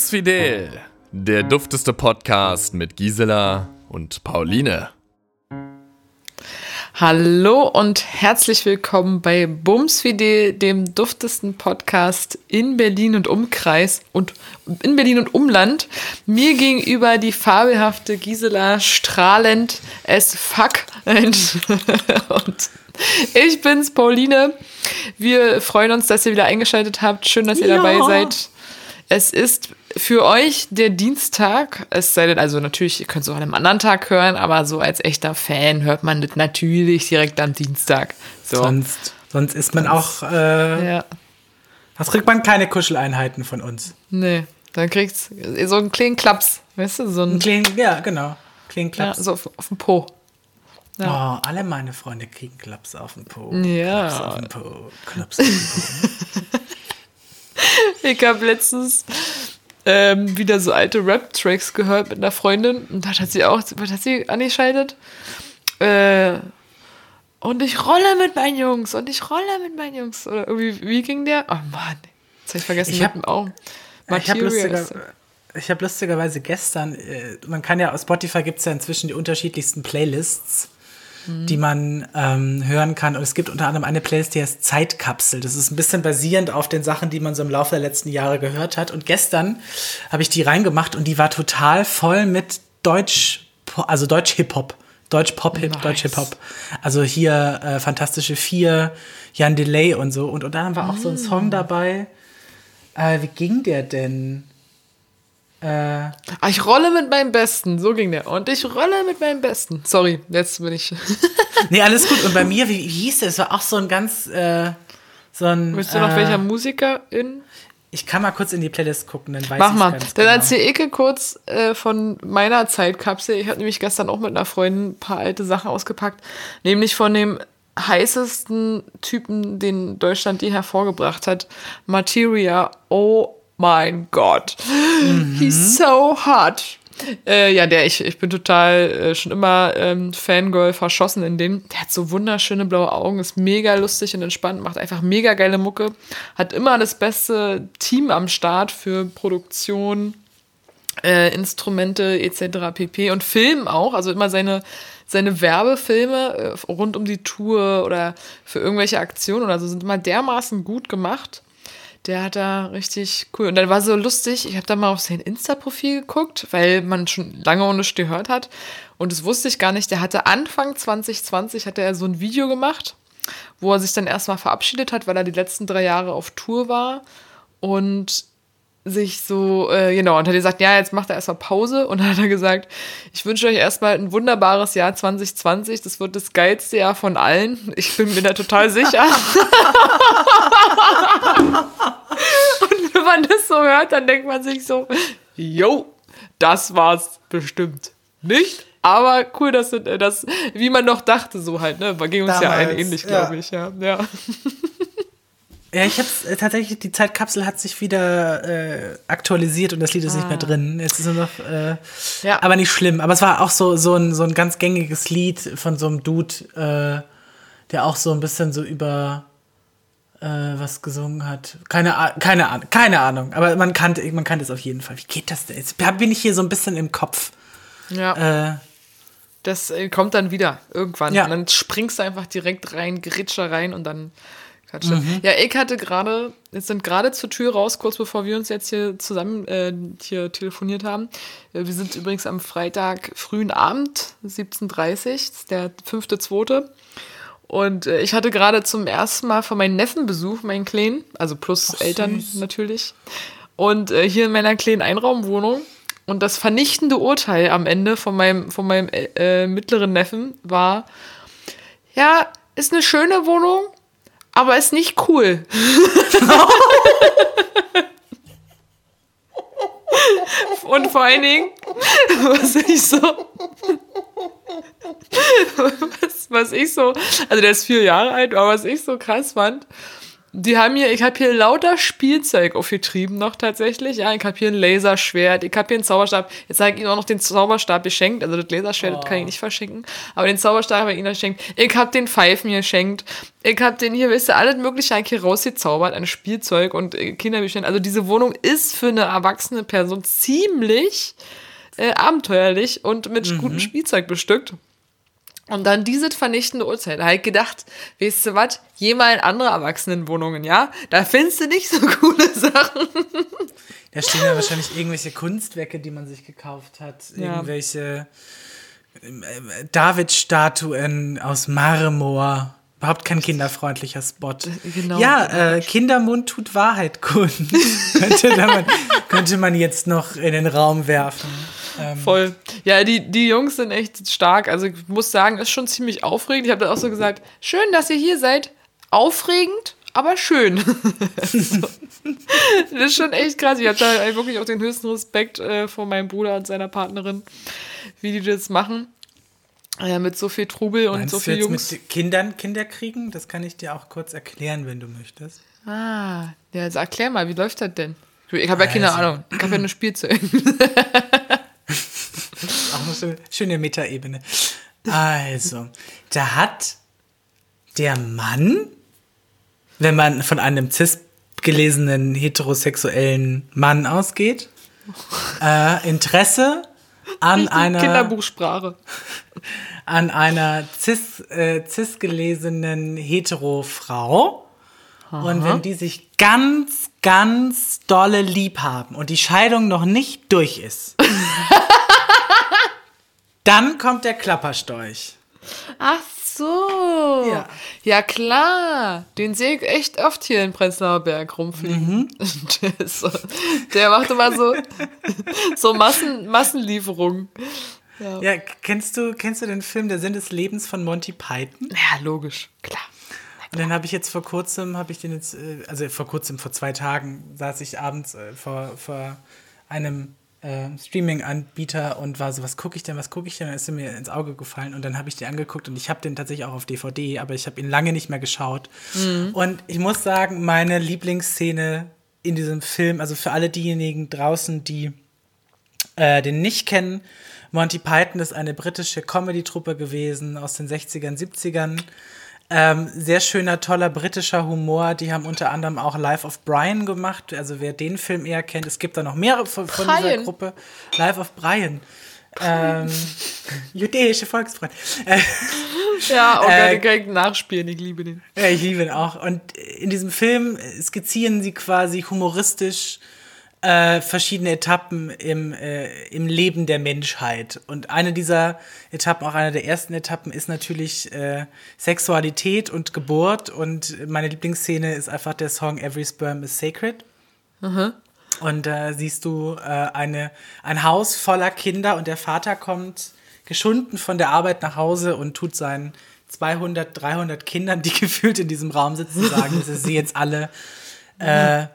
Bums Fidel, der dufteste Podcast mit Gisela und Pauline. Hallo und herzlich willkommen bei Bums Fidel, dem duftesten Podcast in Berlin und Umkreis und in Berlin und Umland. Mir gegenüber die fabelhafte Gisela strahlend as fuck. und ich bin's, Pauline. Wir freuen uns, dass ihr wieder eingeschaltet habt. Schön, dass ihr ja. dabei seid. Es ist für euch der Dienstag, es sei denn, also natürlich, ihr könnt es auch an einem anderen Tag hören, aber so als echter Fan hört man das natürlich direkt am Dienstag. So. Sonst, sonst ist man auch, äh, ja. Was kriegt man keine Kuscheleinheiten von uns. Nee, dann kriegt's so einen kleinen Klaps, weißt du, so einen, kleinen, ja, genau, kleinen Klaps. Ja, so auf, auf den Po. Ja. Oh, alle meine Freunde kriegen Klaps auf den Po. Ja. Klaps auf den Po. Klaps auf den Po. ich habe letztens ähm, wieder so alte Rap-Tracks gehört mit einer Freundin und da hat sie auch, was hat sie angeschaltet? Äh, und ich rolle mit meinen Jungs und ich rolle mit meinen Jungs. Oder irgendwie, wie ging der? Oh Mann, jetzt habe ich vergessen. Ich habe auch. Ich habe lustiger, hab lustigerweise gestern, äh, man kann ja, auf Spotify gibt es ja inzwischen die unterschiedlichsten Playlists die man ähm, hören kann. Und es gibt unter anderem eine Playlist, die heißt Zeitkapsel. Das ist ein bisschen basierend auf den Sachen, die man so im Laufe der letzten Jahre gehört hat. Und gestern habe ich die reingemacht und die war total voll mit Deutsch, also Deutsch-Hip-Hop. Deutsch-Pop-Hip, nice. Deutsch-Hip-Hop. Also hier äh, Fantastische Vier, Jan Delay und so. Und, und dann war auch so ein Song mm. dabei. Äh, wie ging der denn? Äh, ah, ich rolle mit meinem Besten, so ging der. Und ich rolle mit meinem Besten. Sorry, jetzt bin ich. nee, alles gut. Und bei mir, wie, wie hieß der? Es war auch so ein ganz. Äh, so ein. Wisst ihr noch, äh, welcher Musikerin? Ich kann mal kurz in die Playlist gucken, dann weiß Mach mal. Dann genau. erzähl ich kurz äh, von meiner Zeitkapsel. Ich habe nämlich gestern auch mit einer Freundin ein paar alte Sachen ausgepackt. Nämlich von dem heißesten Typen, den Deutschland je hervorgebracht hat. Materia Oh mein Gott, mhm. he's so hot. Äh, ja, der, ich, ich bin total äh, schon immer ähm, Fangirl verschossen in dem. Der hat so wunderschöne blaue Augen, ist mega lustig und entspannt, macht einfach mega geile Mucke, hat immer das beste Team am Start für Produktion, äh, Instrumente etc. pp. Und Film auch, also immer seine, seine Werbefilme äh, rund um die Tour oder für irgendwelche Aktionen oder so sind immer dermaßen gut gemacht der hat da richtig cool. Und dann war so lustig, ich habe da mal auf sein Insta-Profil geguckt, weil man schon lange ohne gehört hat. Und das wusste ich gar nicht. Der hatte Anfang 2020 hatte er so ein Video gemacht, wo er sich dann erstmal verabschiedet hat, weil er die letzten drei Jahre auf Tour war. Und sich so, äh, genau, und hat gesagt, ja, jetzt macht er erstmal Pause und hat er gesagt, ich wünsche euch erstmal ein wunderbares Jahr 2020, das wird das geilste Jahr von allen. Ich bin mir da total sicher. und wenn man das so hört, dann denkt man sich so, yo, das war's bestimmt nicht. Aber cool, dass das, wie man noch dachte, so halt, ne? Ging uns Damals, ja ein ähnlich, glaube ja. ich, ja. ja. Ja, ich hab's äh, tatsächlich, die Zeitkapsel hat sich wieder äh, aktualisiert und das Lied ist ah. nicht mehr ah. drin. Jetzt ist nur noch, äh, ja. aber nicht schlimm. Aber es war auch so, so, ein, so ein ganz gängiges Lied von so einem Dude, äh, der auch so ein bisschen so über äh, was gesungen hat. Keine, keine Ahnung, keine Ahnung. Aber man kannte, man kannte es auf jeden Fall. Wie geht das denn? Jetzt bin ich hier so ein bisschen im Kopf. Ja. Äh, das äh, kommt dann wieder irgendwann. Ja. Und dann springst du einfach direkt rein, gritscher rein und dann Mhm. Ja, ich hatte gerade, jetzt sind gerade zur Tür raus, kurz bevor wir uns jetzt hier zusammen äh, hier telefoniert haben. Äh, wir sind übrigens am Freitag frühen Abend, 17.30 Uhr, der fünfte, zweite. Und äh, ich hatte gerade zum ersten Mal von meinen Neffen Besuch, meinen Kleinen, also plus Ach, Eltern süß. natürlich. Und äh, hier in meiner kleinen Einraumwohnung. Und das vernichtende Urteil am Ende von meinem, von meinem äh, mittleren Neffen war, ja, ist eine schöne Wohnung, aber ist nicht cool. Und vor allen Dingen, was ich so, was, was ich so, also der ist vier Jahre alt, aber was ich so krass fand, die haben hier, ich habe hier lauter Spielzeug aufgetrieben noch tatsächlich. Ja, ich habe hier ein Laserschwert, ich habe hier einen Zauberstab. Jetzt habe ich ihnen auch noch den Zauberstab geschenkt. Also das Laserschwert oh. das kann ich nicht verschenken. Aber den Zauberstab habe ich ihnen geschenkt. Ich habe den Pfeifen geschenkt. Ich habe den hier, wisst ihr, alles mögliche eigentlich hier rausgezaubert an Spielzeug und äh, Kinderbüchern. Also diese Wohnung ist für eine erwachsene Person ziemlich äh, abenteuerlich und mit mhm. gutem Spielzeug bestückt. Und dann diese vernichtende Uhrzeit. Da habe ich gedacht, weißt du was, geh mal in andere Erwachsenenwohnungen, ja? Da findest du nicht so coole Sachen. Da stehen ja wahrscheinlich irgendwelche Kunstwerke, die man sich gekauft hat. Ja. Irgendwelche äh, David-Statuen aus Marmor. Überhaupt kein kinderfreundlicher Spot. Genau. Ja, äh, Kindermund tut Wahrheit kund. könnte, man, könnte man jetzt noch in den Raum werfen. Ähm. Voll. Ja, die, die Jungs sind echt stark. Also ich muss sagen, ist schon ziemlich aufregend. Ich habe dann auch so gesagt, schön, dass ihr hier seid. Aufregend, aber schön. das ist schon echt krass. Ich habe da wirklich auch den höchsten Respekt äh, vor meinem Bruder und seiner Partnerin, wie die das machen. Ja, mit so viel Trubel und Meinst so viel Jungs. Mit Kindern Kinder kriegen? Das kann ich dir auch kurz erklären, wenn du möchtest. Ah, ja, also erklär mal, wie läuft das denn? Ich habe ja keine also. Ahnung. Ich habe ja nur Spielzeug. Eine schöne, Metaebene. Also, da hat der Mann, wenn man von einem cis gelesenen heterosexuellen Mann ausgeht, äh, Interesse an einer Kinderbuchsprache. an einer cis, äh, cis gelesenen hetero Frau und wenn die sich ganz ganz dolle lieb haben und die Scheidung noch nicht durch ist Dann kommt der Klapperstorch. Ach so. Ja. ja, klar. Den sehe ich echt oft hier in Prenzlauer Berg rumfliegen. Mhm. Der, so, der, macht immer so, so Massen, Massenlieferungen. Ja. ja, kennst du, kennst du den Film Der Sinn des Lebens von Monty Python? Ja, logisch, klar. Und dann habe ich jetzt vor kurzem, habe ich den jetzt, äh, also vor kurzem, vor zwei Tagen, saß ich abends äh, vor, vor einem äh, Streaming-Anbieter und war so, was gucke ich denn, was gucke ich denn? Dann ist er mir ins Auge gefallen und dann habe ich den angeguckt und ich habe den tatsächlich auch auf DVD, aber ich habe ihn lange nicht mehr geschaut. Mhm. Und ich muss sagen, meine Lieblingsszene in diesem Film, also für alle diejenigen draußen, die äh, den nicht kennen, Monty Python ist eine britische Comedy-Truppe gewesen aus den 60ern, 70ern. Ähm, sehr schöner, toller britischer Humor. Die haben unter anderem auch Life of Brian gemacht. Also wer den Film eher kennt, es gibt da noch mehrere von, von dieser Gruppe. Life of Brian. Ähm, jüdische Volksfreund. ja, oh Gott, äh, kann ich nachspielen, ich liebe den. Ja, ich liebe ihn auch. Und in diesem Film skizzieren sie quasi humoristisch äh, verschiedene Etappen im, äh, im Leben der Menschheit. Und eine dieser Etappen, auch eine der ersten Etappen, ist natürlich äh, Sexualität und Geburt. Und meine Lieblingsszene ist einfach der Song Every Sperm is Sacred. Mhm. Und da siehst du äh, eine, ein Haus voller Kinder und der Vater kommt geschunden von der Arbeit nach Hause und tut seinen 200, 300 Kindern, die gefühlt in diesem Raum sitzen, sagen, dass er sie jetzt alle äh,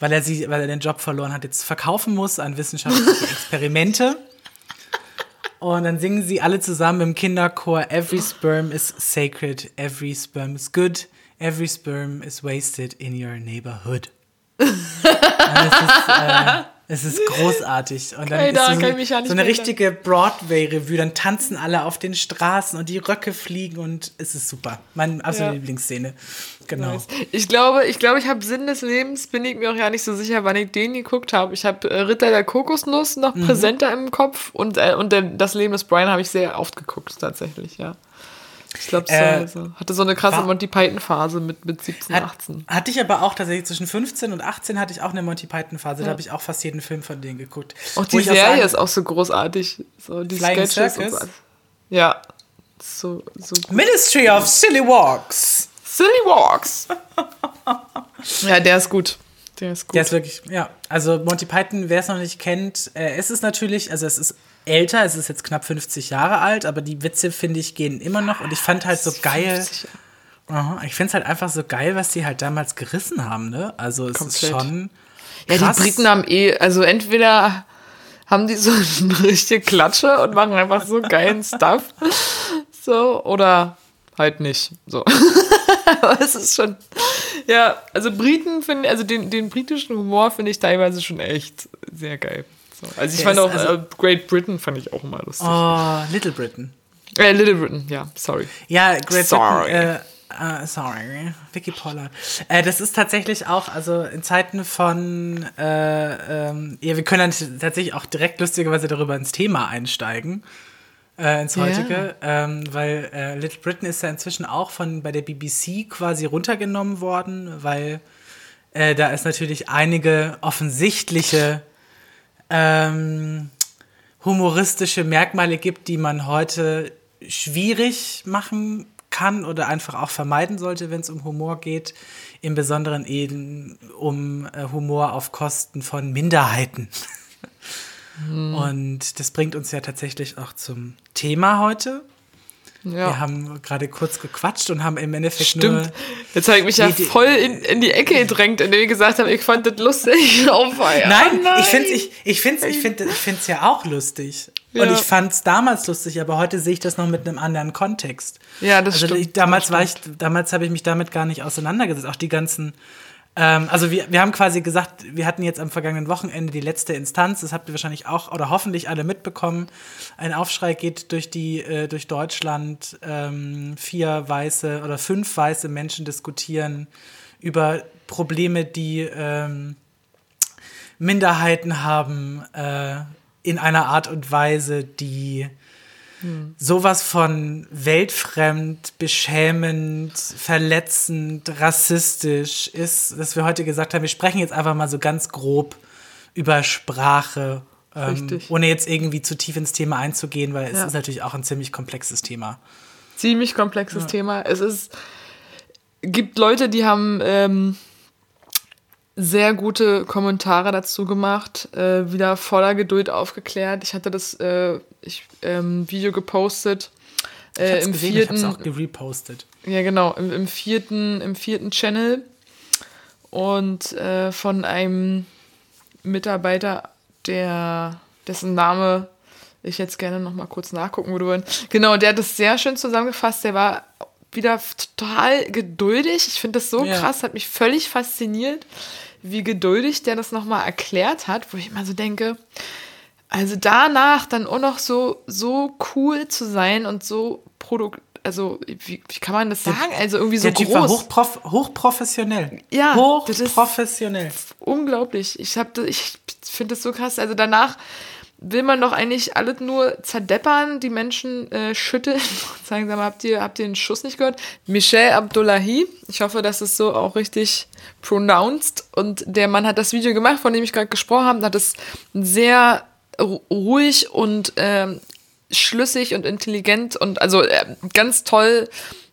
weil er sie, weil er den Job verloren hat, jetzt verkaufen muss an wissenschaftliche Experimente. Und dann singen sie alle zusammen im Kinderchor Every sperm is sacred, every sperm is good, every sperm is wasted in your neighborhood. es, ist, äh, es ist großartig. Und dann okay, ist so, eine, so eine richtige Broadway-Revue. Dann tanzen alle auf den Straßen und die Röcke fliegen und es ist super. Meine absolute ja. Lieblingsszene. Genau. Nice. Ich glaube, ich glaube, ich habe Sinn des Lebens, bin ich mir auch ja nicht so sicher, wann ich den geguckt habe. Ich habe äh, Ritter der Kokosnuss noch mhm. präsenter im Kopf und, äh, und der, das Leben des Brian habe ich sehr oft geguckt, tatsächlich, ja. Ich glaube, so, äh, so, hatte so eine krasse Monty Python-Phase mit, mit 17, hat, 18. Hatte ich aber auch tatsächlich zwischen 15 und 18 hatte ich auch eine Monty Python-Phase. Ja. Da habe ich auch fast jeden Film von denen geguckt. Auch die Serie auch sagen, ist auch so großartig. So, die Flying Sketches Circus. So. Ja. So, so gut. Ministry of Silly Walks. Silly Walks. ja, der ist gut. Der ist gut. Der ist wirklich, ja. Also Monty Python, wer es noch nicht kennt, äh, es ist natürlich, also es ist älter, es ist jetzt knapp 50 Jahre alt, aber die Witze, finde ich, gehen immer noch. Und ich fand halt so geil. Aha, ich finde es halt einfach so geil, was die halt damals gerissen haben, ne? Also es Komplett. ist schon. Krass. Ja, die Briten haben eh, also entweder haben die so eine richtige Klatsche und machen einfach so geilen Stuff. So, oder halt nicht. So. Aber es ist schon, Ja, also Briten finde also den, den britischen Humor finde ich teilweise schon echt sehr geil. So. Also ich Der fand auch also, äh, Great Britain fand ich auch immer lustig. Oh, Little Britain. Äh, Little Britain, ja, sorry. Ja, Great sorry. Britain. Äh, Uh, sorry, Vicky Pollard. Äh, das ist tatsächlich auch, also in Zeiten von, äh, ähm, ja, wir können dann tatsächlich auch direkt lustigerweise darüber ins Thema einsteigen, äh, ins heutige, yeah. ähm, weil äh, Little Britain ist ja inzwischen auch von bei der BBC quasi runtergenommen worden, weil äh, da es natürlich einige offensichtliche ähm, humoristische Merkmale gibt, die man heute schwierig machen kann oder einfach auch vermeiden sollte, wenn es um Humor geht. Im Besonderen eben um äh, Humor auf Kosten von Minderheiten. Hm. Und das bringt uns ja tatsächlich auch zum Thema heute. Ja. Wir haben gerade kurz gequatscht und haben im Endeffekt Stimmt. nur. Jetzt habe ich mich ja voll in, in die Ecke gedrängt, indem ich gesagt habe, ich fand das lustig. Oh, nein, nein, ich finde es ich, ich find's, ich find, ich find's ja auch lustig. Ja. Und ich fand es damals lustig, aber heute sehe ich das noch mit einem anderen Kontext. Ja, das also stimmt. Ich, damals war ich, damals habe ich mich damit gar nicht auseinandergesetzt. Auch die ganzen ähm, also wir, wir haben quasi gesagt, wir hatten jetzt am vergangenen Wochenende die letzte Instanz, das habt ihr wahrscheinlich auch oder hoffentlich alle mitbekommen. Ein Aufschrei geht durch die äh, durch Deutschland. Ähm, vier weiße oder fünf weiße Menschen diskutieren über Probleme, die ähm, Minderheiten haben äh, in einer Art und Weise, die sowas von weltfremd, beschämend, verletzend, rassistisch ist, dass wir heute gesagt haben, wir sprechen jetzt einfach mal so ganz grob über Sprache, ähm, ohne jetzt irgendwie zu tief ins Thema einzugehen, weil es ja. ist natürlich auch ein ziemlich komplexes Thema. Ziemlich komplexes ja. Thema. Es ist gibt Leute, die haben ähm, sehr gute Kommentare dazu gemacht, äh, wieder voller Geduld aufgeklärt. Ich hatte das äh, ich, ähm, Video gepostet. Äh, im gesehen, vierten, ich hab's auch gerepostet. Ja, genau, im, im, vierten, im vierten Channel. Und äh, von einem Mitarbeiter, der, dessen Name ich jetzt gerne noch mal kurz nachgucken würde. Genau, der hat das sehr schön zusammengefasst. Der war wieder total geduldig. Ich finde das so ja. krass, hat mich völlig fasziniert wie geduldig der das nochmal erklärt hat, wo ich immer so denke, also danach dann auch noch so, so cool zu sein und so produkt, also wie, wie kann man das sagen? Also irgendwie so der typ groß. War hochprof hochprofessionell. Ja, hochprofessionell. unglaublich. Ich habe, ich finde das so krass. Also danach will man doch eigentlich alles nur zerdeppern, die Menschen äh, schütteln sagen, sag mal, habt ihr, habt ihr den Schuss nicht gehört? Michel Abdullahi, ich hoffe, das ist so auch richtig pronounced und der Mann hat das Video gemacht, von dem ich gerade gesprochen habe, hat es sehr ruhig und äh, schlüssig und intelligent und also äh, ganz toll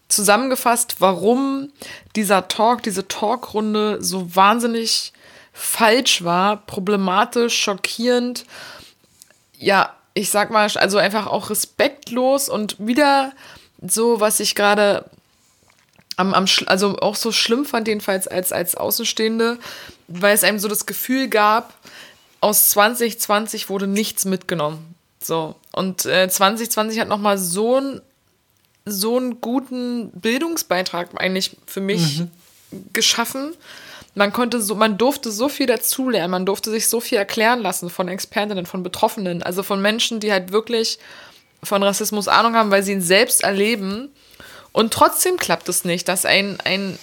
zusammengefasst, warum dieser Talk, diese Talkrunde so wahnsinnig falsch war, problematisch, schockierend. Ja, ich sag mal, also einfach auch respektlos und wieder so, was ich gerade am, am, also auch so schlimm fand, jedenfalls als, als Außenstehende, weil es einem so das Gefühl gab, aus 2020 wurde nichts mitgenommen. So. Und äh, 2020 hat nochmal so, ein, so einen guten Bildungsbeitrag eigentlich für mich mhm. geschaffen man konnte so, man durfte so viel dazulernen, man durfte sich so viel erklären lassen von Expertinnen, von Betroffenen, also von Menschen, die halt wirklich von Rassismus Ahnung haben, weil sie ihn selbst erleben. Und trotzdem klappt es nicht, dass ein, ein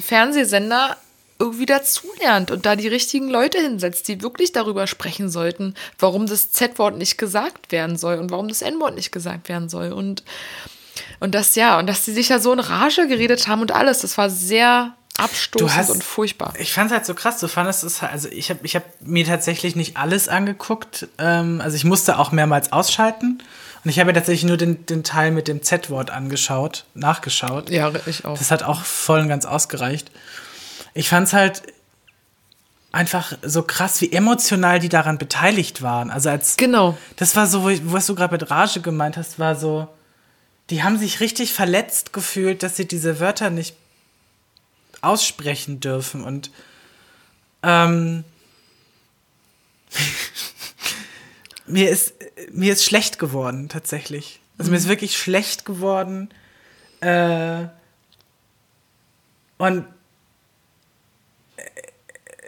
Fernsehsender irgendwie dazulernt und da die richtigen Leute hinsetzt, die wirklich darüber sprechen sollten, warum das Z-Wort nicht gesagt werden soll und warum das N-Wort nicht gesagt werden soll. Und, und das ja, und dass sie sich ja so in Rage geredet haben und alles, das war sehr abstoßend hast, und furchtbar. Ich fand es halt so krass. Du fandest es halt, also ich habe ich hab mir tatsächlich nicht alles angeguckt. Ähm, also ich musste auch mehrmals ausschalten. Und ich habe mir tatsächlich nur den, den Teil mit dem Z-Wort angeschaut, nachgeschaut. Ja, ich auch. Das hat auch voll und ganz ausgereicht. Ich fand es halt einfach so krass, wie emotional die daran beteiligt waren. Also als genau. Das war so, was du gerade mit Rage gemeint hast, war so, die haben sich richtig verletzt gefühlt, dass sie diese Wörter nicht aussprechen dürfen. Und ähm, mir, ist, mir ist schlecht geworden, tatsächlich. Also mir ist mhm. wirklich schlecht geworden. Äh, und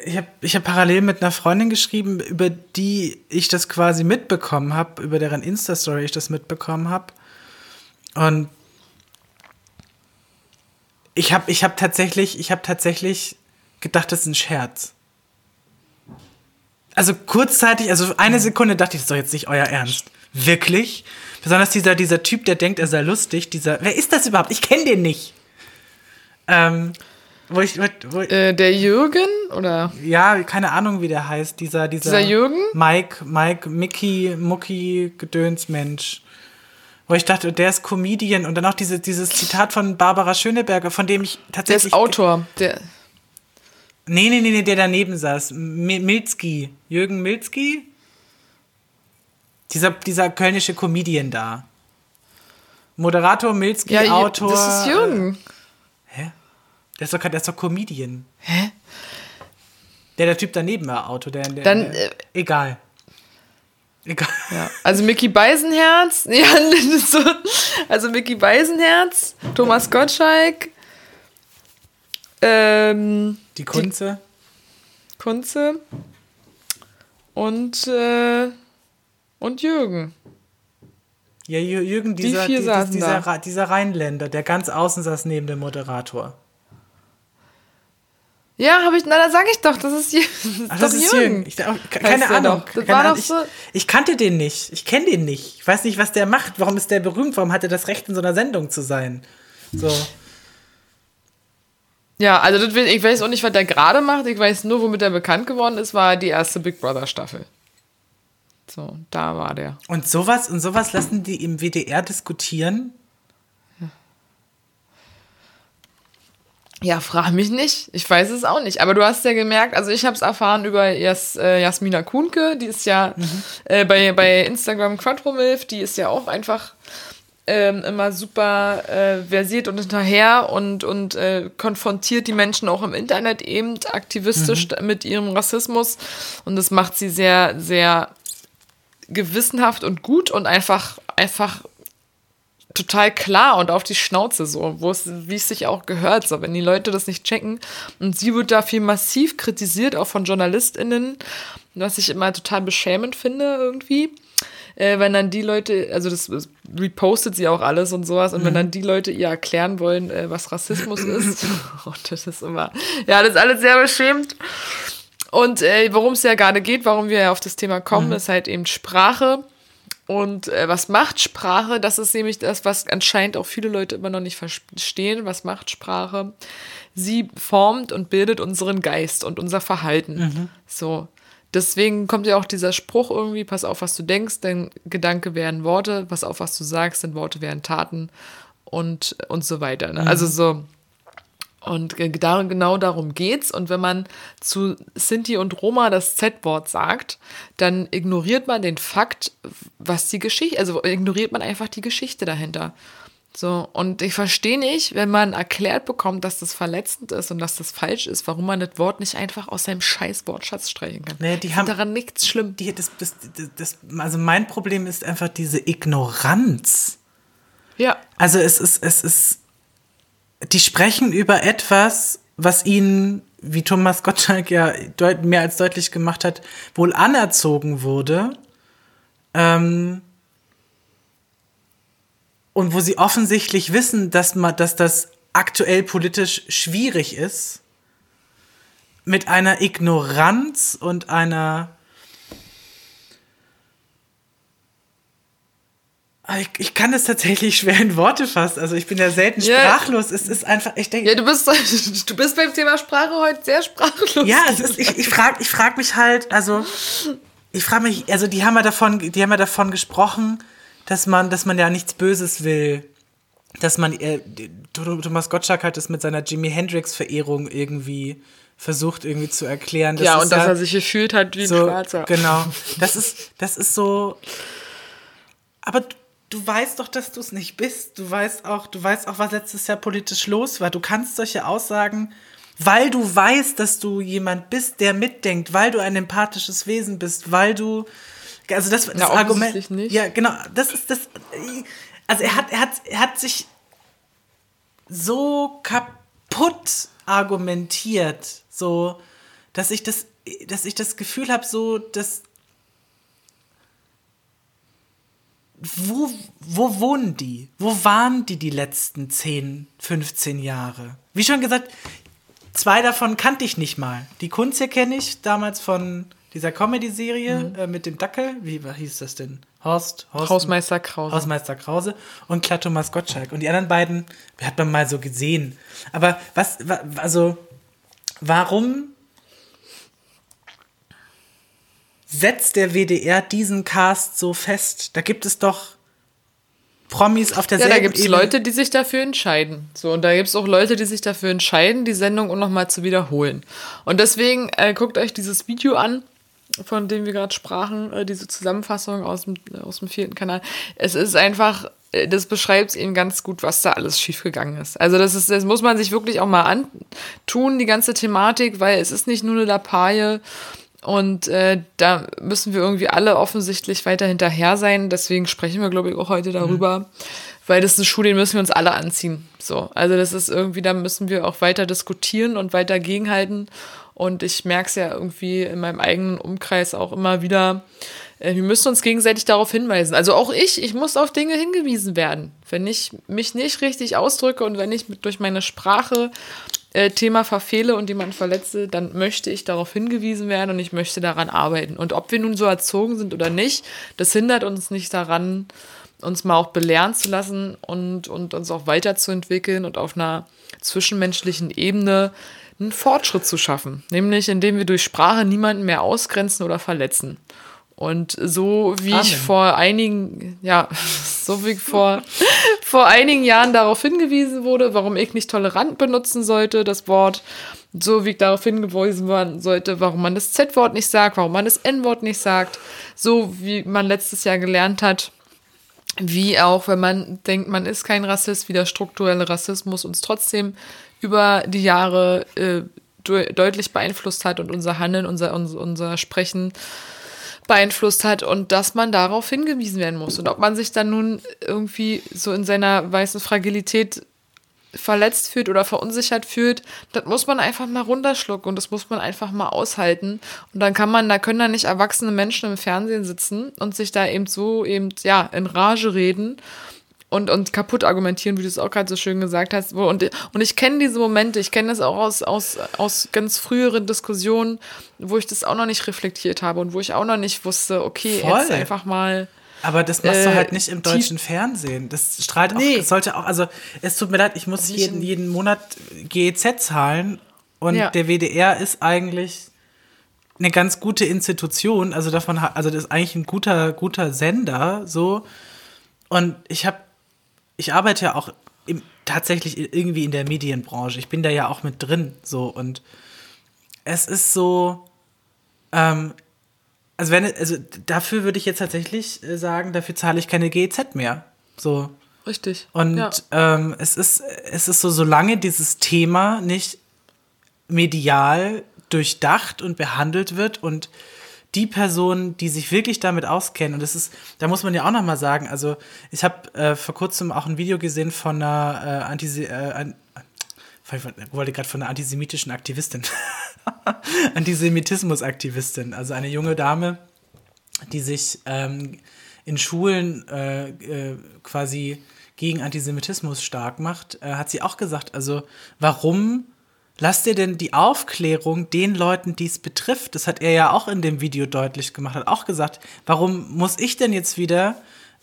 ich habe ich hab parallel mit einer Freundin geschrieben, über die ich das quasi mitbekommen habe, über deren Insta-Story ich das mitbekommen habe. Und ich habe ich hab tatsächlich, ich habe tatsächlich gedacht, das ist ein Scherz. Also kurzzeitig, also eine Sekunde dachte ich, das ist doch jetzt nicht euer Ernst. Wirklich? Besonders dieser, dieser Typ, der denkt, er sei lustig, dieser, wer ist das überhaupt? Ich kenne den nicht. Ähm, wo ich, wo, äh, der Jürgen oder? Ja, keine Ahnung, wie der heißt. Dieser, dieser, dieser Jürgen? Mike, Mike, Mickey, Mucki, Gedönsmensch. Wo ich dachte, der ist Comedian und dann auch diese, dieses Zitat von Barbara Schöneberger, von dem ich tatsächlich. Der ist Autor. Der nee, nee, nee, nee, der daneben saß. Milzki. Jürgen Milzki? Dieser, dieser kölnische Comedian da. Moderator, Milzki, ja, Autor. Das ist Jürgen. Äh, der ist doch, der ist doch Comedian. Hä? Der, der Typ daneben war Auto, der, der Dann, der, äh, egal. Egal. Ja, also Mickey Beisenherz, ja, so, also Mickey Beisenherz, Thomas Gottschalk, ähm, die Kunze. Die Kunze und, äh, und Jürgen. Ja, Jürgen, dieser, die die, dieser, dieser Rheinländer, der ganz außen saß neben dem Moderator. Ja, habe ich, na, da sage ich doch, das ist, ist Ach, das ist Jürgen. Ich, keine Ahnung. Keine Ahnung. Ich, so ich, kannte den nicht. Ich kenne den nicht. Ich weiß nicht, was der macht. Warum ist der berühmt? Warum hat er das Recht, in so einer Sendung zu sein? So. Ja, also das, ich weiß auch nicht, was der gerade macht. Ich weiß nur, womit er bekannt geworden ist, war die erste Big Brother Staffel. So, da war der. Und sowas, und sowas lassen die im WDR diskutieren? Ja, frag mich nicht. Ich weiß es auch nicht. Aber du hast ja gemerkt, also ich habe es erfahren über Jas, äh, Jasmina Kuhnke, die ist ja mhm. äh, bei, bei Instagram Quadromilf, die ist ja auch einfach ähm, immer super äh, versiert und hinterher und, und äh, konfrontiert die Menschen auch im Internet eben aktivistisch mhm. mit ihrem Rassismus. Und das macht sie sehr, sehr gewissenhaft und gut und einfach, einfach total klar und auf die Schnauze so, wo es, wie es sich auch gehört, so, wenn die Leute das nicht checken. Und sie wird dafür massiv kritisiert, auch von JournalistInnen, was ich immer total beschämend finde irgendwie. Äh, wenn dann die Leute, also das, das, repostet sie auch alles und sowas, und mhm. wenn dann die Leute ihr erklären wollen, äh, was Rassismus ist, oh, das ist immer, ja, das ist alles sehr beschämend. Und äh, worum es ja gerade geht, warum wir ja auf das Thema kommen, mhm. ist halt eben Sprache. Und äh, was macht Sprache? Das ist nämlich das, was anscheinend auch viele Leute immer noch nicht verstehen. Was macht Sprache? Sie formt und bildet unseren Geist und unser Verhalten. Mhm. So. Deswegen kommt ja auch dieser Spruch irgendwie, pass auf, was du denkst, dein Gedanke werden Worte, pass auf, was du sagst, denn Worte werden Taten und, und so weiter. Ne? Mhm. Also so, und genau darum geht's. Und wenn man zu Sinti und Roma das Z-Wort sagt, dann ignoriert man den Fakt, was die Geschichte, also ignoriert man einfach die Geschichte dahinter. So, und ich verstehe nicht, wenn man erklärt bekommt, dass das verletzend ist und dass das falsch ist, warum man das Wort nicht einfach aus seinem scheiß Wortschatz streichen kann. Nee, die haben daran nichts schlimm. Die, das, das, das, also mein Problem ist einfach diese Ignoranz. Ja. Also es ist, es ist die sprechen über etwas, was ihnen, wie Thomas Gottschalk ja mehr als deutlich gemacht hat, wohl anerzogen wurde. Ähm, und wo sie offensichtlich wissen, dass, man, dass das aktuell politisch schwierig ist, mit einer Ignoranz und einer ich, ich, kann das tatsächlich schwer in Worte fassen. Also ich bin ja selten yeah. sprachlos. Es ist einfach, ich denke. Ja, du bist, du bist beim Thema Sprache heute sehr sprachlos. Ja, es ist, ich, ich frage ich frag mich halt, also ich frage mich, also die haben ja davon, die haben ja davon gesprochen, dass man, dass man ja nichts Böses will. Dass man, äh, Thomas Gottschalk hat es mit seiner Jimi Hendrix-Verehrung irgendwie versucht irgendwie zu erklären. ja, und dass ja er sich gefühlt hat wie ein so, Schwarzer. Genau. Das ist, das ist so. Aber du weißt doch, dass du es nicht bist. Du weißt auch, du weißt auch, was letztes Jahr politisch los war. Du kannst solche Aussagen, weil du weißt, dass du jemand bist, der mitdenkt, weil du ein empathisches Wesen bist, weil du also das, das ja, Argument nicht. Ja, genau, das ist das also er hat er hat er hat sich so kaputt argumentiert, so dass ich das, dass ich das Gefühl habe, so, dass wo, wo wohnen die? Wo waren die die letzten 10, 15 Jahre? Wie schon gesagt, zwei davon kannte ich nicht mal. Die Kunst hier kenne ich damals von dieser Comedy-Serie mhm. äh, mit dem Dackel. Wie hieß das denn? Horst, Horst Hausmeister Krause. Hausmeister Krause und Klar Thomas Gottschalk. Und die anderen beiden hat man mal so gesehen. Aber was, also, warum setzt der WDR diesen Cast so fest? Da gibt es doch Promis auf der Ja, da gibt es Leute, die sich dafür entscheiden. So, und da gibt es auch Leute, die sich dafür entscheiden, die Sendung nochmal zu wiederholen. Und deswegen äh, guckt euch dieses Video an, von dem wir gerade sprachen, äh, diese Zusammenfassung aus dem, aus dem vierten Kanal. Es ist einfach, äh, das beschreibt eben ganz gut, was da alles schiefgegangen ist. Also das ist, das muss man sich wirklich auch mal antun, die ganze Thematik, weil es ist nicht nur eine Lappalie und äh, da müssen wir irgendwie alle offensichtlich weiter hinterher sein. Deswegen sprechen wir, glaube ich, auch heute darüber. Mhm. Weil das ist eine Schuh, den müssen wir uns alle anziehen. So. Also das ist irgendwie, da müssen wir auch weiter diskutieren und weiter gegenhalten. Und ich merke es ja irgendwie in meinem eigenen Umkreis auch immer wieder. Äh, wir müssen uns gegenseitig darauf hinweisen. Also auch ich, ich muss auf Dinge hingewiesen werden. Wenn ich mich nicht richtig ausdrücke und wenn ich mit, durch meine Sprache äh, Thema verfehle und jemanden verletze, dann möchte ich darauf hingewiesen werden und ich möchte daran arbeiten. Und ob wir nun so erzogen sind oder nicht, das hindert uns nicht daran, uns mal auch belehren zu lassen und, und uns auch weiterzuentwickeln und auf einer zwischenmenschlichen Ebene einen Fortschritt zu schaffen. Nämlich indem wir durch Sprache niemanden mehr ausgrenzen oder verletzen. Und so wie Amen. ich vor einigen, ja, so wie vor, vor einigen Jahren darauf hingewiesen wurde, warum ich nicht tolerant benutzen sollte, das Wort, so wie ich darauf hingewiesen werden sollte, warum man das Z-Wort nicht sagt, warum man das N-Wort nicht sagt, so wie man letztes Jahr gelernt hat, wie auch, wenn man denkt, man ist kein Rassist, wie der strukturelle Rassismus uns trotzdem über die Jahre äh, deutlich beeinflusst hat und unser Handeln, unser, unser, unser Sprechen beeinflusst hat und dass man darauf hingewiesen werden muss. Und ob man sich dann nun irgendwie so in seiner weißen Fragilität verletzt fühlt oder verunsichert fühlt, das muss man einfach mal runterschlucken und das muss man einfach mal aushalten. Und dann kann man, da können da nicht erwachsene Menschen im Fernsehen sitzen und sich da eben so eben, ja, in Rage reden und, und kaputt argumentieren, wie du es auch gerade so schön gesagt hast. Und, und ich kenne diese Momente, ich kenne das auch aus, aus, aus ganz früheren Diskussionen, wo ich das auch noch nicht reflektiert habe und wo ich auch noch nicht wusste, okay, Voll. jetzt einfach mal. Aber das machst du halt äh, nicht im deutschen Fernsehen. Das strahlt auch, nee. sollte auch, also es tut mir leid, ich muss jeden, jeden Monat GEZ zahlen und ja. der WDR ist eigentlich eine ganz gute Institution, also davon, also das ist eigentlich ein guter, guter Sender, so. Und ich habe ich arbeite ja auch im, tatsächlich irgendwie in der Medienbranche. Ich bin da ja auch mit drin, so und es ist so, ähm, also wenn, also dafür würde ich jetzt tatsächlich äh, sagen, dafür zahle ich keine GEZ mehr, so. Richtig. Und ja. ähm, es ist, es ist so, solange dieses Thema nicht medial durchdacht und behandelt wird und die Personen, die sich wirklich damit auskennen, und das ist, da muss man ja auch noch mal sagen, also ich habe äh, vor kurzem auch ein Video gesehen von einer äh, Antise äh, ich wollte gerade von einer antisemitischen Aktivistin, Antisemitismus-Aktivistin, also eine junge Dame, die sich ähm, in Schulen äh, äh, quasi gegen Antisemitismus stark macht, äh, hat sie auch gesagt, also warum Lass dir denn die Aufklärung den Leuten, die es betrifft, das hat er ja auch in dem Video deutlich gemacht, hat auch gesagt, warum muss ich denn jetzt wieder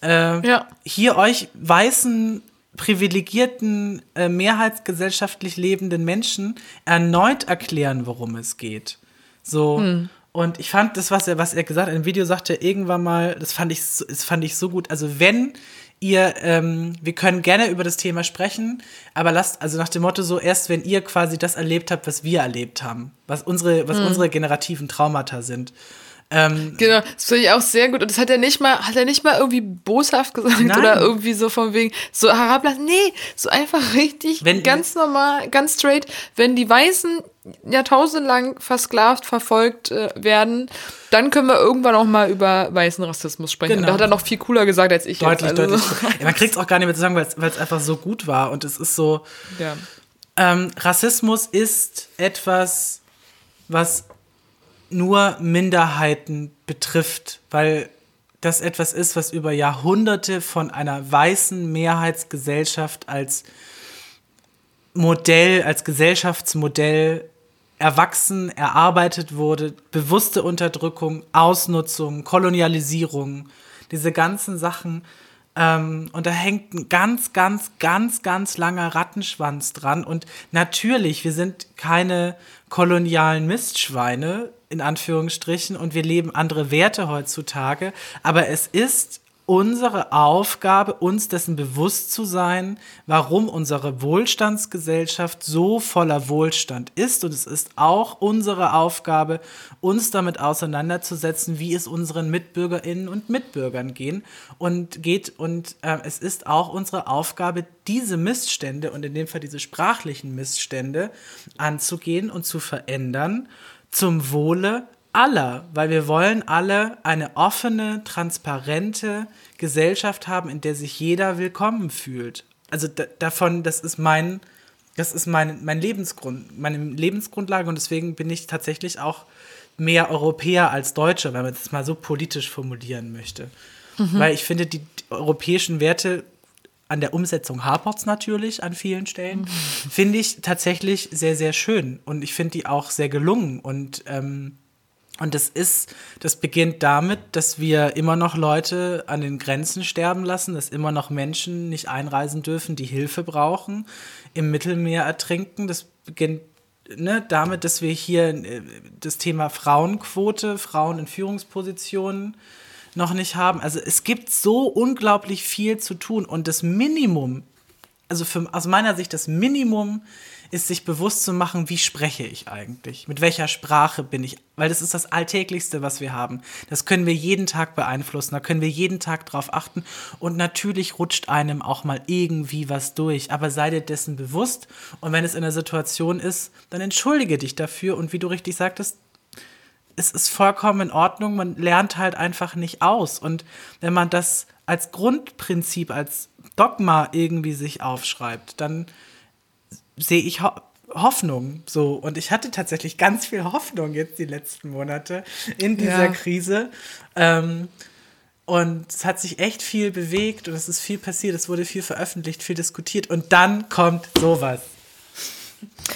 äh, ja. hier euch weißen, privilegierten, äh, mehrheitsgesellschaftlich lebenden Menschen erneut erklären, worum es geht? So. Hm. Und ich fand das, was er, was er gesagt hat, im Video sagte er irgendwann mal, das fand ich, das fand ich so gut. Also wenn ihr, ähm, wir können gerne über das Thema sprechen, aber lasst, also nach dem Motto so, erst wenn ihr quasi das erlebt habt, was wir erlebt haben, was unsere, was hm. unsere generativen Traumata sind. Ähm, genau, das finde ich auch sehr gut. Und das hat er nicht mal, hat er nicht mal irgendwie boshaft gesagt nein. oder irgendwie so von wegen so herablassen. Nee, so einfach richtig, wenn, ganz normal, ganz straight. Wenn die Weißen jahrtausendlang versklavt, verfolgt äh, werden, dann können wir irgendwann auch mal über weißen Rassismus sprechen. Genau. Und da hat er noch viel cooler gesagt als ich. Deutlich, jetzt. Also deutlich. ja, man kriegt es auch gar nicht mehr zu sagen, weil es einfach so gut war. Und es ist so. Ja. Ähm, Rassismus ist etwas, was nur Minderheiten betrifft, weil das etwas ist, was über Jahrhunderte von einer weißen Mehrheitsgesellschaft als Modell, als Gesellschaftsmodell erwachsen, erarbeitet wurde. Bewusste Unterdrückung, Ausnutzung, Kolonialisierung, diese ganzen Sachen. Ähm, und da hängt ein ganz, ganz, ganz, ganz langer Rattenschwanz dran. Und natürlich, wir sind keine kolonialen Mistschweine in Anführungsstrichen und wir leben andere Werte heutzutage, aber es ist unsere Aufgabe, uns dessen bewusst zu sein, warum unsere Wohlstandsgesellschaft so voller Wohlstand ist. Und es ist auch unsere Aufgabe, uns damit auseinanderzusetzen, wie es unseren Mitbürgerinnen und Mitbürgern gehen und geht. Und äh, es ist auch unsere Aufgabe, diese Missstände und in dem Fall diese sprachlichen Missstände anzugehen und zu verändern zum Wohle aller, weil wir wollen alle eine offene, transparente Gesellschaft haben, in der sich jeder willkommen fühlt. Also davon, das ist mein, das ist mein, mein Lebensgrund, meine Lebensgrundlage und deswegen bin ich tatsächlich auch mehr Europäer als Deutscher, wenn man das mal so politisch formulieren möchte. Mhm. Weil ich finde, die, die europäischen Werte an der Umsetzung hapert es natürlich an vielen Stellen, mhm. finde ich tatsächlich sehr, sehr schön. Und ich finde die auch sehr gelungen. Und, ähm, und das ist, das beginnt damit, dass wir immer noch Leute an den Grenzen sterben lassen, dass immer noch Menschen nicht einreisen dürfen, die Hilfe brauchen, im Mittelmeer ertrinken. Das beginnt ne, damit, dass wir hier äh, das Thema Frauenquote, Frauen in Führungspositionen noch nicht haben. Also es gibt so unglaublich viel zu tun und das Minimum, also für, aus meiner Sicht das Minimum ist sich bewusst zu machen, wie spreche ich eigentlich? Mit welcher Sprache bin ich? Weil das ist das Alltäglichste, was wir haben. Das können wir jeden Tag beeinflussen, da können wir jeden Tag drauf achten. Und natürlich rutscht einem auch mal irgendwie was durch. Aber sei dir dessen bewusst. Und wenn es in der Situation ist, dann entschuldige dich dafür. Und wie du richtig sagtest, es ist vollkommen in Ordnung, man lernt halt einfach nicht aus. Und wenn man das als Grundprinzip, als Dogma irgendwie sich aufschreibt, dann sehe ich Ho Hoffnung so. Und ich hatte tatsächlich ganz viel Hoffnung jetzt die letzten Monate in dieser ja. Krise. Ähm, und es hat sich echt viel bewegt und es ist viel passiert, es wurde viel veröffentlicht, viel diskutiert und dann kommt sowas.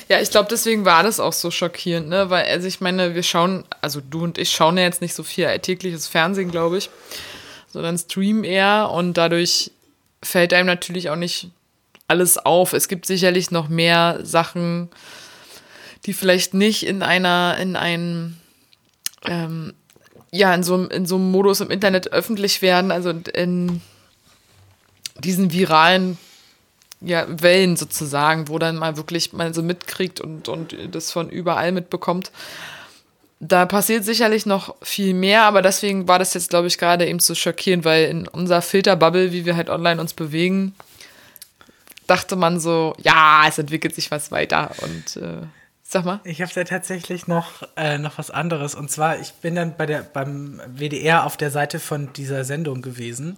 Ja, ich glaube, deswegen war das auch so schockierend, ne? Weil, also ich meine, wir schauen, also du und ich schauen ja jetzt nicht so viel alltägliches Fernsehen, glaube ich, sondern streamen eher und dadurch fällt einem natürlich auch nicht alles auf. Es gibt sicherlich noch mehr Sachen, die vielleicht nicht in einer, in einem, ähm, ja, in so, in so einem Modus im Internet öffentlich werden, also in diesen viralen ja, Wellen sozusagen, wo dann mal wirklich mal so mitkriegt und, und das von überall mitbekommt. Da passiert sicherlich noch viel mehr, aber deswegen war das jetzt, glaube ich, gerade eben so schockierend, weil in unserer Filterbubble, wie wir halt online uns bewegen, dachte man so, ja, es entwickelt sich was weiter und äh, sag mal. Ich habe da tatsächlich noch, äh, noch was anderes und zwar, ich bin dann bei der, beim WDR auf der Seite von dieser Sendung gewesen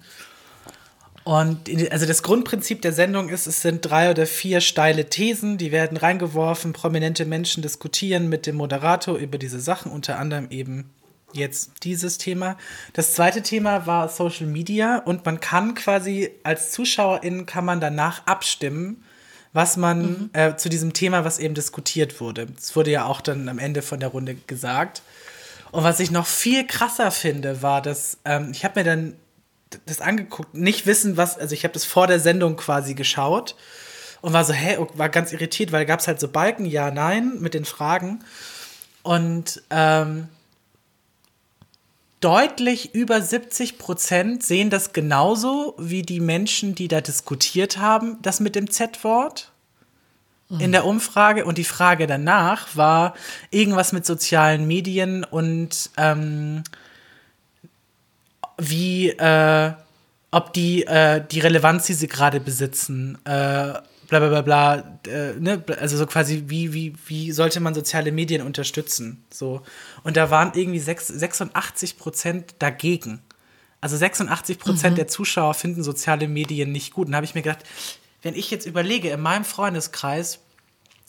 und also das Grundprinzip der Sendung ist, es sind drei oder vier steile Thesen, die werden reingeworfen, prominente Menschen diskutieren mit dem Moderator über diese Sachen, unter anderem eben jetzt dieses Thema. Das zweite Thema war Social Media und man kann quasi als Zuschauerin kann man danach abstimmen, was man mhm. äh, zu diesem Thema, was eben diskutiert wurde. Es wurde ja auch dann am Ende von der Runde gesagt. Und was ich noch viel krasser finde, war, dass ähm, ich habe mir dann das angeguckt, nicht wissen, was, also ich habe das vor der Sendung quasi geschaut und war so, hä, oh, war ganz irritiert, weil da gab es halt so Balken, ja, nein, mit den Fragen. Und ähm, deutlich über 70 Prozent sehen das genauso wie die Menschen, die da diskutiert haben, das mit dem Z-Wort in mhm. der Umfrage. Und die Frage danach war irgendwas mit sozialen Medien und ähm, wie, äh, ob die äh, die Relevanz, die sie gerade besitzen, äh, bla bla bla bla, äh, ne? also so quasi, wie, wie, wie sollte man soziale Medien unterstützen? So. Und da waren irgendwie 6, 86 Prozent dagegen. Also 86 Prozent mhm. der Zuschauer finden soziale Medien nicht gut. Und da habe ich mir gedacht, wenn ich jetzt überlege, in meinem Freundeskreis,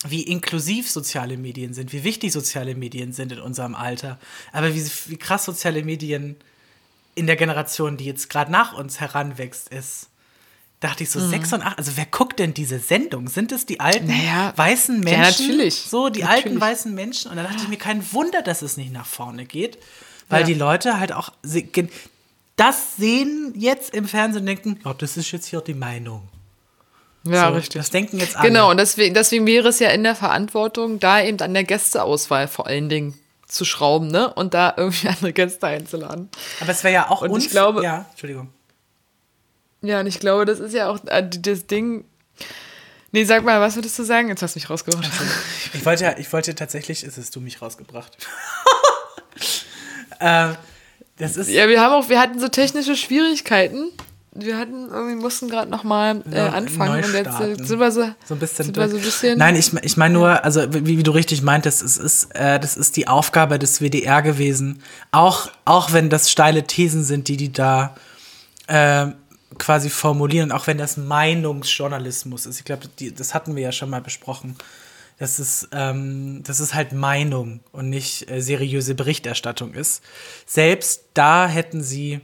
wie inklusiv soziale Medien sind, wie wichtig soziale Medien sind in unserem Alter, aber wie, wie krass soziale Medien in der Generation, die jetzt gerade nach uns heranwächst, ist. Dachte ich so, mhm. 6 und 8, also wer guckt denn diese Sendung? Sind es die alten naja, weißen Menschen? Ja, natürlich. So, die natürlich. alten weißen Menschen. Und da dachte ich mir, kein Wunder, dass es nicht nach vorne geht, weil ja. die Leute halt auch das sehen jetzt im Fernsehen und denken, oh, das ist jetzt hier die Meinung. Ja, so, richtig. Das denken jetzt alle. Genau, und deswegen, deswegen wäre es ja in der Verantwortung, da eben an der Gästeauswahl vor allen Dingen zu schrauben, ne? Und da irgendwie andere Gäste einzuladen. Aber es wäre ja auch und ich glaube, ja, Entschuldigung. Ja, und ich glaube, das ist ja auch äh, das Ding. Nee, sag mal, was würdest du sagen? Jetzt hast du mich rausgebracht. ich wollte ja, ich wollte tatsächlich, ist es du mich rausgebracht. ähm, das ist ja, wir haben auch, wir hatten so technische Schwierigkeiten wir hatten irgendwie mussten gerade noch mal äh, anfangen und jetzt äh, sind wir so, so ein bisschen, sind wir so ein bisschen Nein, ich, ich meine nur, also wie, wie, du richtig meintest, es ist äh, das ist die Aufgabe des WDR gewesen, auch auch wenn das steile Thesen sind, die die da äh, quasi formulieren, auch wenn das Meinungsjournalismus ist. Ich glaube, das hatten wir ja schon mal besprochen. Das ist, ähm, das ist halt Meinung und nicht äh, seriöse Berichterstattung ist. Selbst da hätten sie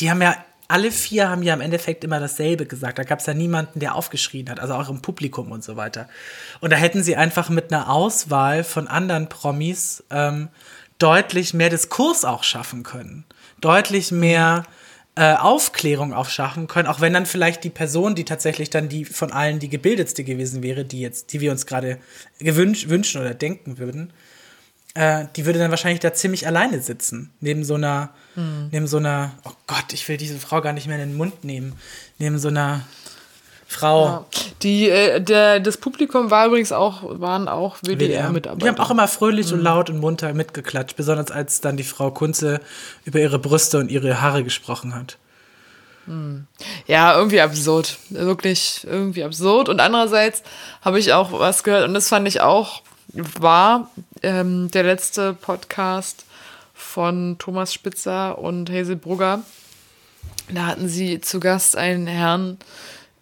die haben ja, alle vier haben ja im Endeffekt immer dasselbe gesagt. Da gab es ja niemanden, der aufgeschrien hat, also auch im Publikum und so weiter. Und da hätten sie einfach mit einer Auswahl von anderen Promis ähm, deutlich mehr Diskurs auch schaffen können. Deutlich mehr äh, Aufklärung auch schaffen können, auch wenn dann vielleicht die Person, die tatsächlich dann die von allen die gebildetste gewesen wäre, die jetzt, die wir uns gerade gewünscht wünschen oder denken würden, äh, die würde dann wahrscheinlich da ziemlich alleine sitzen. Neben so einer, mhm. neben so einer, oh Gott, ich will diese Frau gar nicht mehr in den Mund nehmen. Neben so einer Frau. Ja. Die, äh, der, das Publikum war übrigens auch, waren auch WDR-Mitarbeiter. Die haben auch immer fröhlich mhm. und laut und munter mitgeklatscht, besonders als dann die Frau Kunze über ihre Brüste und ihre Haare gesprochen hat. Mhm. Ja, irgendwie absurd. Wirklich irgendwie absurd. Und andererseits habe ich auch was gehört, und das fand ich auch war ähm, der letzte Podcast von Thomas Spitzer und Hazel Brugger. Da hatten sie zu Gast einen Herrn,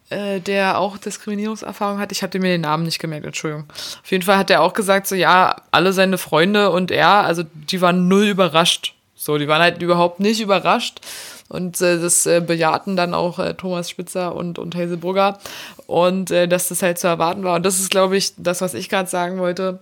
äh, der auch Diskriminierungserfahrung hat. Ich hatte mir den Namen nicht gemerkt, Entschuldigung. Auf jeden Fall hat er auch gesagt, so ja, alle seine Freunde und er, also die waren null überrascht. So, die waren halt überhaupt nicht überrascht. Und äh, das äh, bejahten dann auch äh, Thomas Spitzer und, und Hazelbrugger. Und äh, dass das halt zu erwarten war. Und das ist, glaube ich, das, was ich gerade sagen wollte.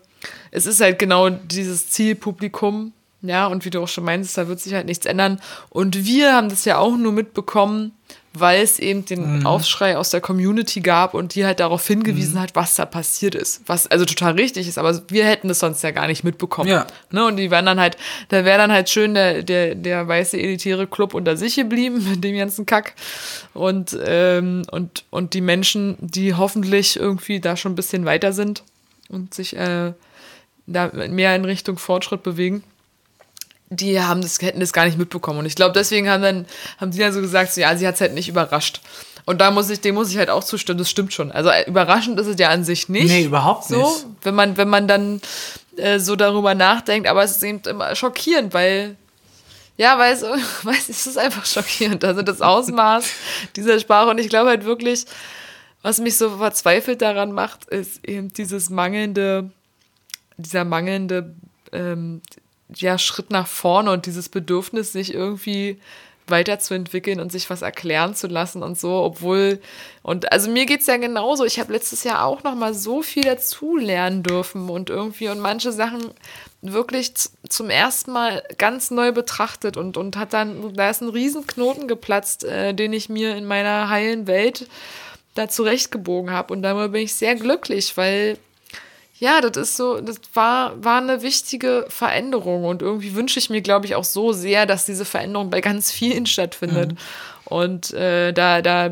Es ist halt genau dieses Zielpublikum. Ja, und wie du auch schon meinst, da wird sich halt nichts ändern. Und wir haben das ja auch nur mitbekommen, weil es eben den mhm. Aufschrei aus der Community gab und die halt darauf hingewiesen mhm. hat, was da passiert ist. Was also total richtig ist, aber wir hätten das sonst ja gar nicht mitbekommen. Ja. Ne? Und die wären dann halt, da wäre dann halt schön der, der, der weiße elitäre Club unter sich geblieben mit dem ganzen Kack. Und, ähm, und, und die Menschen, die hoffentlich irgendwie da schon ein bisschen weiter sind und sich äh, da mehr in Richtung Fortschritt bewegen die haben das, hätten das gar nicht mitbekommen. Und ich glaube, deswegen haben dann, haben die dann so gesagt, so, ja, sie hat es halt nicht überrascht. Und da muss ich, dem muss ich halt auch zustimmen, das stimmt schon. Also äh, überraschend ist es ja an sich nicht. Nee, überhaupt so, nicht. Wenn man, wenn man dann äh, so darüber nachdenkt, aber es ist eben immer schockierend, weil, ja, weil es, weil es ist einfach schockierend. Also das Ausmaß dieser Sprache. Und ich glaube halt wirklich, was mich so verzweifelt daran macht, ist eben dieses mangelnde, dieser mangelnde ähm, ja, Schritt nach vorne und dieses Bedürfnis, sich irgendwie weiterzuentwickeln und sich was erklären zu lassen und so, obwohl, und also mir geht es ja genauso, ich habe letztes Jahr auch noch mal so viel dazu lernen dürfen und irgendwie und manche Sachen wirklich zum ersten Mal ganz neu betrachtet und, und hat dann, da ist ein Riesenknoten geplatzt, äh, den ich mir in meiner heilen Welt da zurechtgebogen habe. Und darüber bin ich sehr glücklich, weil ja, das ist so, das war, war eine wichtige Veränderung und irgendwie wünsche ich mir, glaube ich, auch so sehr, dass diese Veränderung bei ganz vielen stattfindet. Mhm. Und äh, da, da,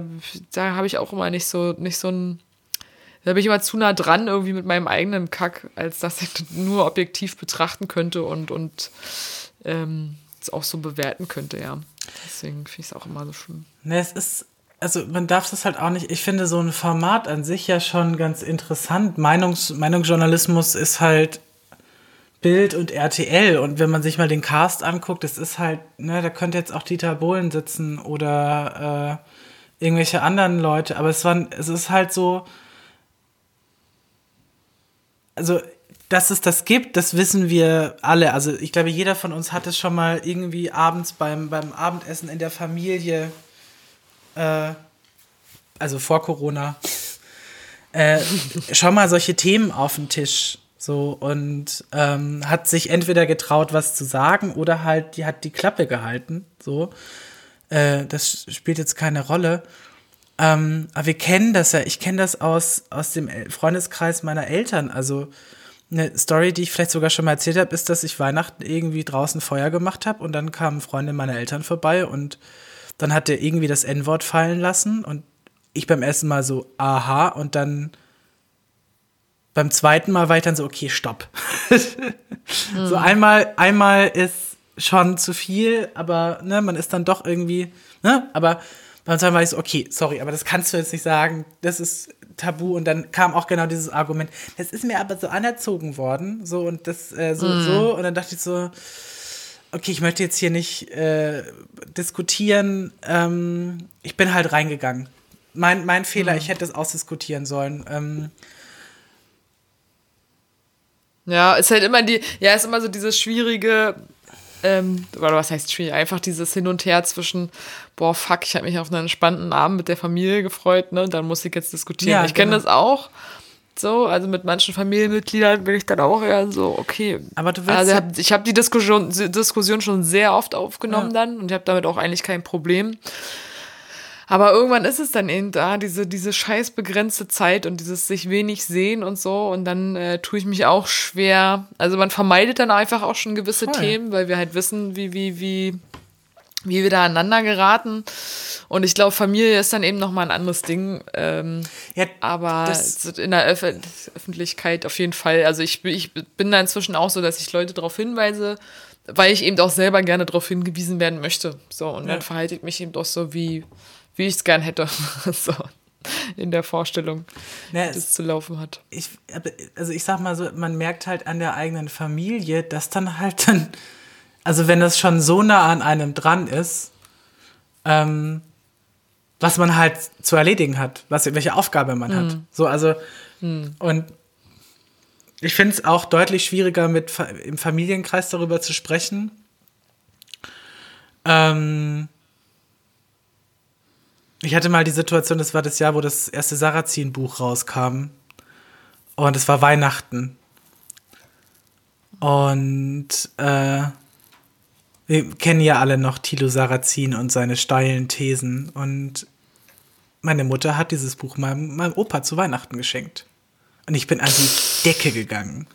da habe ich auch immer nicht so, nicht so ein, da bin ich immer zu nah dran irgendwie mit meinem eigenen Kack, als dass ich das nur objektiv betrachten könnte und, und ähm, es auch so bewerten könnte, ja. Deswegen finde ich es auch immer so schön. Ne, es ist also man darf das halt auch nicht, ich finde so ein Format an sich ja schon ganz interessant. Meinungs, Meinungsjournalismus ist halt Bild und RTL und wenn man sich mal den Cast anguckt, das ist halt, ne, da könnte jetzt auch Dieter Bohlen sitzen oder äh, irgendwelche anderen Leute, aber es, war, es ist halt so, also dass es das gibt, das wissen wir alle. Also ich glaube, jeder von uns hat es schon mal irgendwie abends beim, beim Abendessen in der Familie, äh, also vor Corona, äh, schon mal solche Themen auf den Tisch. So, und ähm, hat sich entweder getraut, was zu sagen, oder halt, die hat die Klappe gehalten. So. Äh, das spielt jetzt keine Rolle. Ähm, aber wir kennen das ja, ich kenne das aus, aus dem Freundeskreis meiner Eltern. Also eine Story, die ich vielleicht sogar schon mal erzählt habe, ist, dass ich Weihnachten irgendwie draußen Feuer gemacht habe und dann kamen Freunde meiner Eltern vorbei und dann hat er irgendwie das N-Wort fallen lassen und ich beim ersten Mal so, aha, und dann beim zweiten Mal war ich dann so, okay, stopp. mhm. So einmal, einmal ist schon zu viel, aber ne, man ist dann doch irgendwie, ne, aber beim zweiten Mal war ich so, okay, sorry, aber das kannst du jetzt nicht sagen, das ist tabu und dann kam auch genau dieses Argument, das ist mir aber so anerzogen worden, so und das, äh, so, mhm. so, und dann dachte ich so, okay, ich möchte jetzt hier nicht äh, diskutieren, ähm, ich bin halt reingegangen. Mein, mein Fehler, mhm. ich hätte es ausdiskutieren sollen. Ähm, ja, ist halt immer die, ja, ist immer so dieses schwierige, ähm, oder was heißt schwierig, einfach dieses Hin und Her zwischen, boah, fuck, ich habe mich auf einen entspannten Abend mit der Familie gefreut, ne, und dann muss ich jetzt diskutieren. Ja, ich kenne genau. das auch. So, also mit manchen Familienmitgliedern bin ich dann auch eher so, okay. Aber du willst also ich habe die Diskussion, Diskussion schon sehr oft aufgenommen ja. dann und ich habe damit auch eigentlich kein Problem. Aber irgendwann ist es dann eben da, diese, diese scheiß begrenzte Zeit und dieses sich wenig sehen und so. Und dann äh, tue ich mich auch schwer. Also man vermeidet dann einfach auch schon gewisse Voll. Themen, weil wir halt wissen, wie, wie, wie, wie wir da aneinander geraten. Und ich glaube, Familie ist dann eben nochmal ein anderes Ding. Ähm, ja, aber in der Öf Öffentlichkeit auf jeden Fall. Also ich, ich bin da inzwischen auch so, dass ich Leute darauf hinweise, weil ich eben auch selber gerne darauf hingewiesen werden möchte. So, und ja. dann verhalte ich mich eben doch so, wie, wie ich es gern hätte. so in der Vorstellung, naja, das zu laufen hat. Ich, also ich sag mal so, man merkt halt an der eigenen Familie, dass dann halt dann, also wenn das schon so nah an einem dran ist, ähm, was man halt zu erledigen hat, was, welche Aufgabe man mhm. hat. So, also, mhm. und ich finde es auch deutlich schwieriger, mit im Familienkreis darüber zu sprechen. Ähm, ich hatte mal die Situation, das war das Jahr, wo das erste Sarrazin-Buch rauskam. Und es war Weihnachten. Und äh, wir kennen ja alle noch Thilo Sarrazin und seine steilen Thesen. Und meine Mutter hat dieses Buch meinem, meinem Opa zu Weihnachten geschenkt. Und ich bin an die Decke gegangen.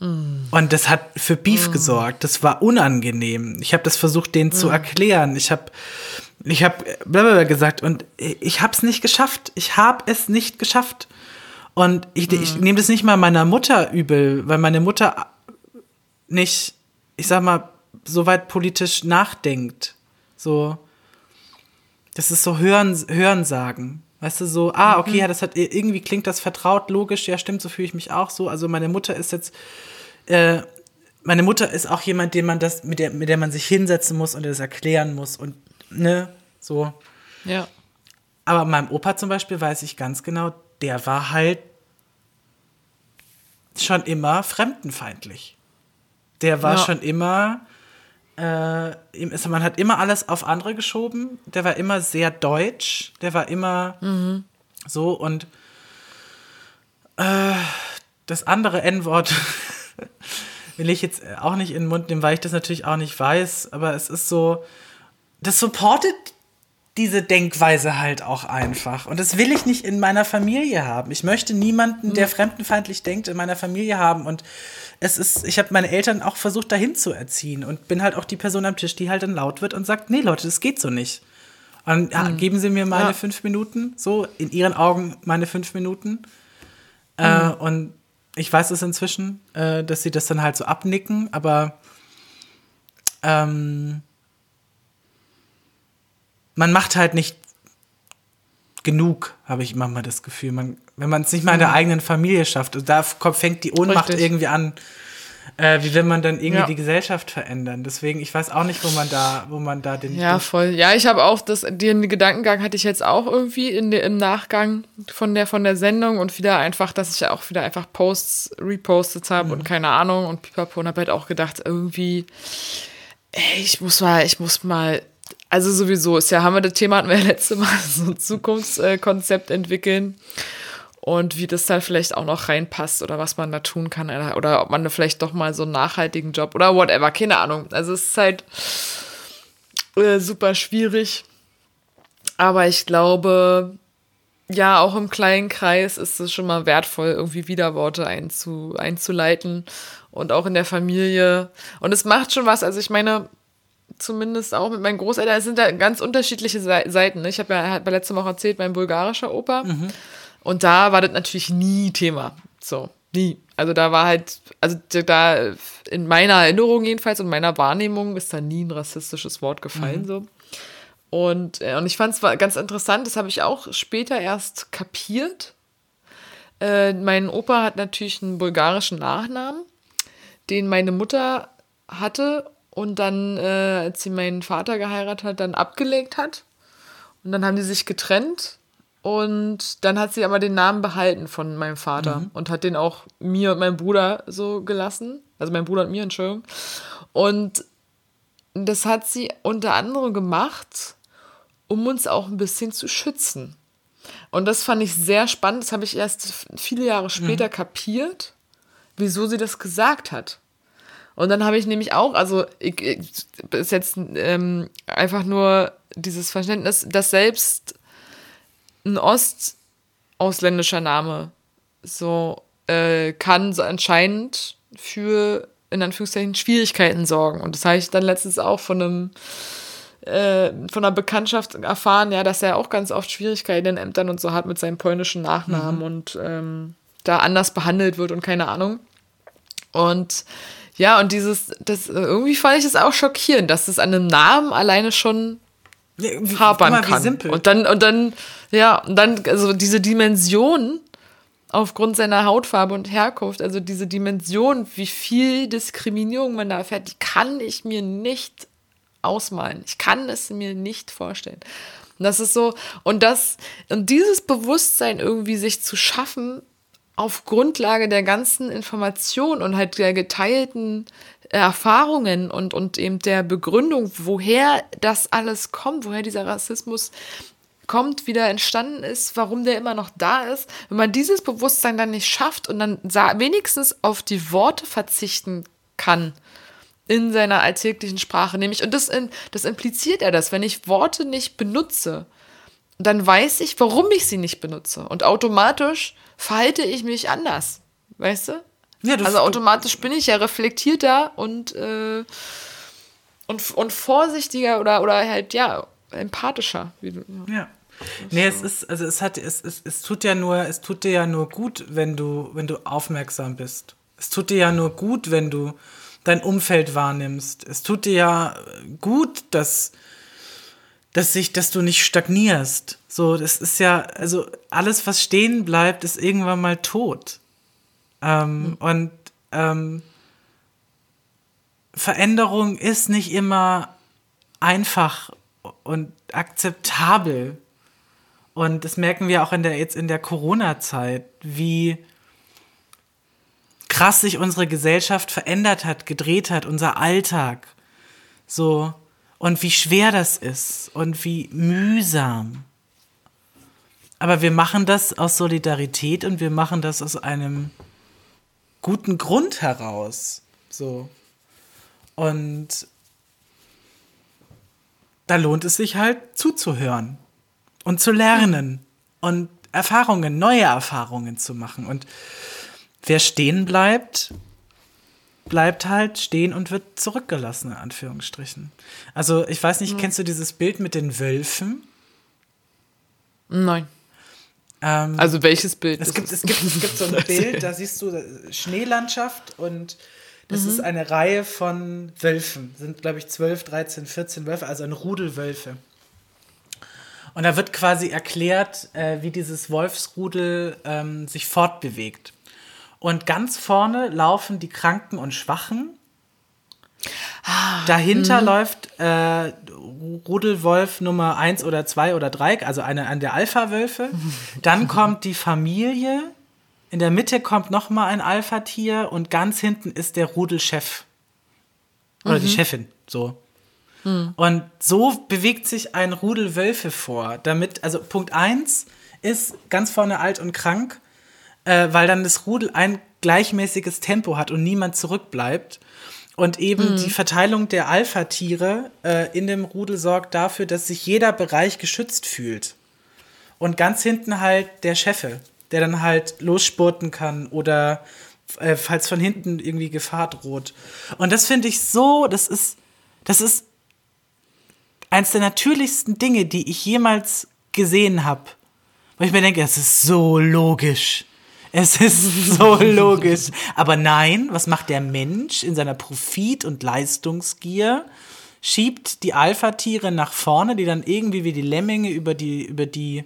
Mm. Und das hat für Beef mm. gesorgt. Das war unangenehm. Ich habe das versucht, denen mm. zu erklären. Ich habe ich habe blablabla gesagt und ich habe es nicht geschafft. Ich habe es nicht geschafft. Und ich, ich nehme das nicht mal meiner Mutter übel, weil meine Mutter nicht, ich sag mal, so weit politisch nachdenkt. So, das ist so Hören, Hören sagen. Weißt du, so, ah, okay, mhm. ja, das hat, irgendwie klingt das vertraut, logisch, ja, stimmt, so fühle ich mich auch so. Also meine Mutter ist jetzt, äh, meine Mutter ist auch jemand, den man das, mit der, mit der man sich hinsetzen muss und das erklären muss und ne, so. Ja. Aber meinem Opa zum Beispiel weiß ich ganz genau, der war halt schon immer fremdenfeindlich. Der war ja. schon immer, äh, man hat immer alles auf andere geschoben. Der war immer sehr deutsch. Der war immer mhm. so und äh, das andere N-Wort will ich jetzt auch nicht in den Mund nehmen, weil ich das natürlich auch nicht weiß. Aber es ist so, das supportet diese Denkweise halt auch einfach. Und das will ich nicht in meiner Familie haben. Ich möchte niemanden, der fremdenfeindlich denkt, in meiner Familie haben. Und es ist, ich habe meine Eltern auch versucht, dahin zu erziehen und bin halt auch die Person am Tisch, die halt dann laut wird und sagt, nee, Leute, das geht so nicht. Und ja, mhm. geben Sie mir meine ja. fünf Minuten, so in Ihren Augen meine fünf Minuten. Äh, mhm. Äh, und ich weiß es inzwischen, äh, dass sie das dann halt so abnicken, aber ähm, man macht halt nicht genug, habe ich manchmal das Gefühl. Man, wenn man es nicht mal in der mhm. eigenen Familie schafft, da fängt die Ohnmacht Richtig. irgendwie an. äh, wie will man dann irgendwie ja. die Gesellschaft verändern? Deswegen, ich weiß auch nicht, wo man da, wo man da den. Ja, voll. Ja, ich habe auch das, den Gedankengang hatte ich jetzt auch irgendwie in de, im Nachgang von der, von der Sendung und wieder einfach, dass ich ja auch wieder einfach Posts repostet habe mhm. und keine Ahnung und pipapo und habe halt auch gedacht, irgendwie, ey, ich muss mal, ich muss mal also sowieso ist ja, haben wir das Thema hatten wir ja letzte Mal, so ein Zukunftskonzept entwickeln und wie das dann vielleicht auch noch reinpasst oder was man da tun kann oder, ob man da vielleicht doch mal so einen nachhaltigen Job oder whatever, keine Ahnung. Also es ist halt äh, super schwierig. Aber ich glaube, ja, auch im kleinen Kreis ist es schon mal wertvoll, irgendwie Widerworte einzu, einzuleiten und auch in der Familie. Und es macht schon was. Also ich meine, zumindest auch mit meinen Großeltern, es sind da ganz unterschiedliche Seiten. Ne? Ich habe ja bei letzter Woche erzählt, mein bulgarischer Opa. Mhm. Und da war das natürlich nie Thema. So, nie. Also da war halt, also da in meiner Erinnerung jedenfalls und meiner Wahrnehmung ist da nie ein rassistisches Wort gefallen. Mhm. So. Und, äh, und ich fand es ganz interessant, das habe ich auch später erst kapiert. Äh, mein Opa hat natürlich einen bulgarischen Nachnamen, den meine Mutter hatte und dann, äh, als sie meinen Vater geheiratet hat, dann abgelegt hat. Und dann haben die sich getrennt und dann hat sie aber den Namen behalten von meinem Vater mhm. und hat den auch mir und meinem Bruder so gelassen. Also mein Bruder und mir, Entschuldigung. Und das hat sie unter anderem gemacht, um uns auch ein bisschen zu schützen. Und das fand ich sehr spannend. Das habe ich erst viele Jahre später mhm. kapiert, wieso sie das gesagt hat. Und dann habe ich nämlich auch, also ich, ich, ist jetzt ähm, einfach nur dieses Verständnis, dass selbst ein ostausländscher Name so äh, kann so anscheinend für in Anführungszeichen Schwierigkeiten sorgen. Und das habe ich dann letztens auch von einem äh, von einer Bekanntschaft erfahren, ja, dass er auch ganz oft Schwierigkeiten in Ämtern und so hat mit seinem polnischen Nachnamen mhm. und ähm, da anders behandelt wird und keine Ahnung. Und ja, und dieses, das irgendwie fand ich es auch schockierend, dass es an einem Namen alleine schon ja, hapern mal, kann. Simpel. Und dann, und dann, ja, und dann, also diese Dimension aufgrund seiner Hautfarbe und Herkunft, also diese Dimension, wie viel Diskriminierung man da erfährt, die kann ich mir nicht ausmalen. Ich kann es mir nicht vorstellen. Und das ist so, und das, und dieses Bewusstsein irgendwie sich zu schaffen, auf Grundlage der ganzen Information und halt der geteilten Erfahrungen und, und eben der Begründung, woher das alles kommt, woher dieser Rassismus kommt, wieder entstanden ist, warum der immer noch da ist, wenn man dieses Bewusstsein dann nicht schafft und dann wenigstens auf die Worte verzichten kann in seiner alltäglichen Sprache, nämlich, und das, in, das impliziert er das, wenn ich Worte nicht benutze, dann weiß ich, warum ich sie nicht benutze. Und automatisch verhalte ich mich anders. Weißt du? Ja, also automatisch bin ich ja reflektierter und, äh, und, und vorsichtiger oder, oder halt, ja, empathischer. Wie du, ja. ja. Nee, es ist, also es hat, es, es, es tut ja nur, es tut dir ja nur gut, wenn du, wenn du aufmerksam bist. Es tut dir ja nur gut, wenn du dein Umfeld wahrnimmst. Es tut dir ja gut, dass, dass sich, dass du nicht stagnierst. So, das ist ja, also alles, was stehen bleibt, ist irgendwann mal tot. Ähm, mhm. Und ähm, Veränderung ist nicht immer einfach und akzeptabel. Und das merken wir auch in der, jetzt in der Corona-Zeit, wie krass sich unsere Gesellschaft verändert hat, gedreht hat, unser Alltag. So, und wie schwer das ist und wie mühsam. Aber wir machen das aus Solidarität und wir machen das aus einem guten Grund heraus. So. Und da lohnt es sich halt zuzuhören und zu lernen und Erfahrungen, neue Erfahrungen zu machen. Und wer stehen bleibt, bleibt halt stehen und wird zurückgelassen, in Anführungsstrichen. Also, ich weiß nicht, mhm. kennst du dieses Bild mit den Wölfen? Nein. Ähm, also welches Bild? Es gibt, es, gibt, es gibt so ein Bild, da siehst du Schneelandschaft und das mhm. ist eine Reihe von Wölfen. Sind, glaube ich, 12, 13, 14 Wölfe, also ein Rudel Wölfe. Und da wird quasi erklärt, äh, wie dieses Wolfsrudel ähm, sich fortbewegt. Und ganz vorne laufen die Kranken und Schwachen. Ah, Dahinter mh. läuft äh, Rudelwolf Nummer 1 oder 2 oder 3, also eine, eine der Alpha-Wölfe. Dann kommt die Familie. In der Mitte kommt nochmal ein Alpha-Tier und ganz hinten ist der Rudelchef. Oder mhm. die Chefin, so. Mhm. Und so bewegt sich ein Rudel Wölfe vor. Damit, also Punkt 1 ist ganz vorne alt und krank, äh, weil dann das Rudel ein gleichmäßiges Tempo hat und niemand zurückbleibt. Und eben mhm. die Verteilung der Alpha-Tiere äh, in dem Rudel sorgt dafür, dass sich jeder Bereich geschützt fühlt. Und ganz hinten halt der Chefe, der dann halt losspurten kann oder äh, falls von hinten irgendwie Gefahr droht. Und das finde ich so, das ist, das ist eins der natürlichsten Dinge, die ich jemals gesehen habe. Weil ich mir denke, es ist so logisch. Es ist so logisch. Aber nein, was macht der Mensch in seiner Profit- und Leistungsgier? Schiebt die Alpha-Tiere nach vorne, die dann irgendwie wie die Lemminge über die, über die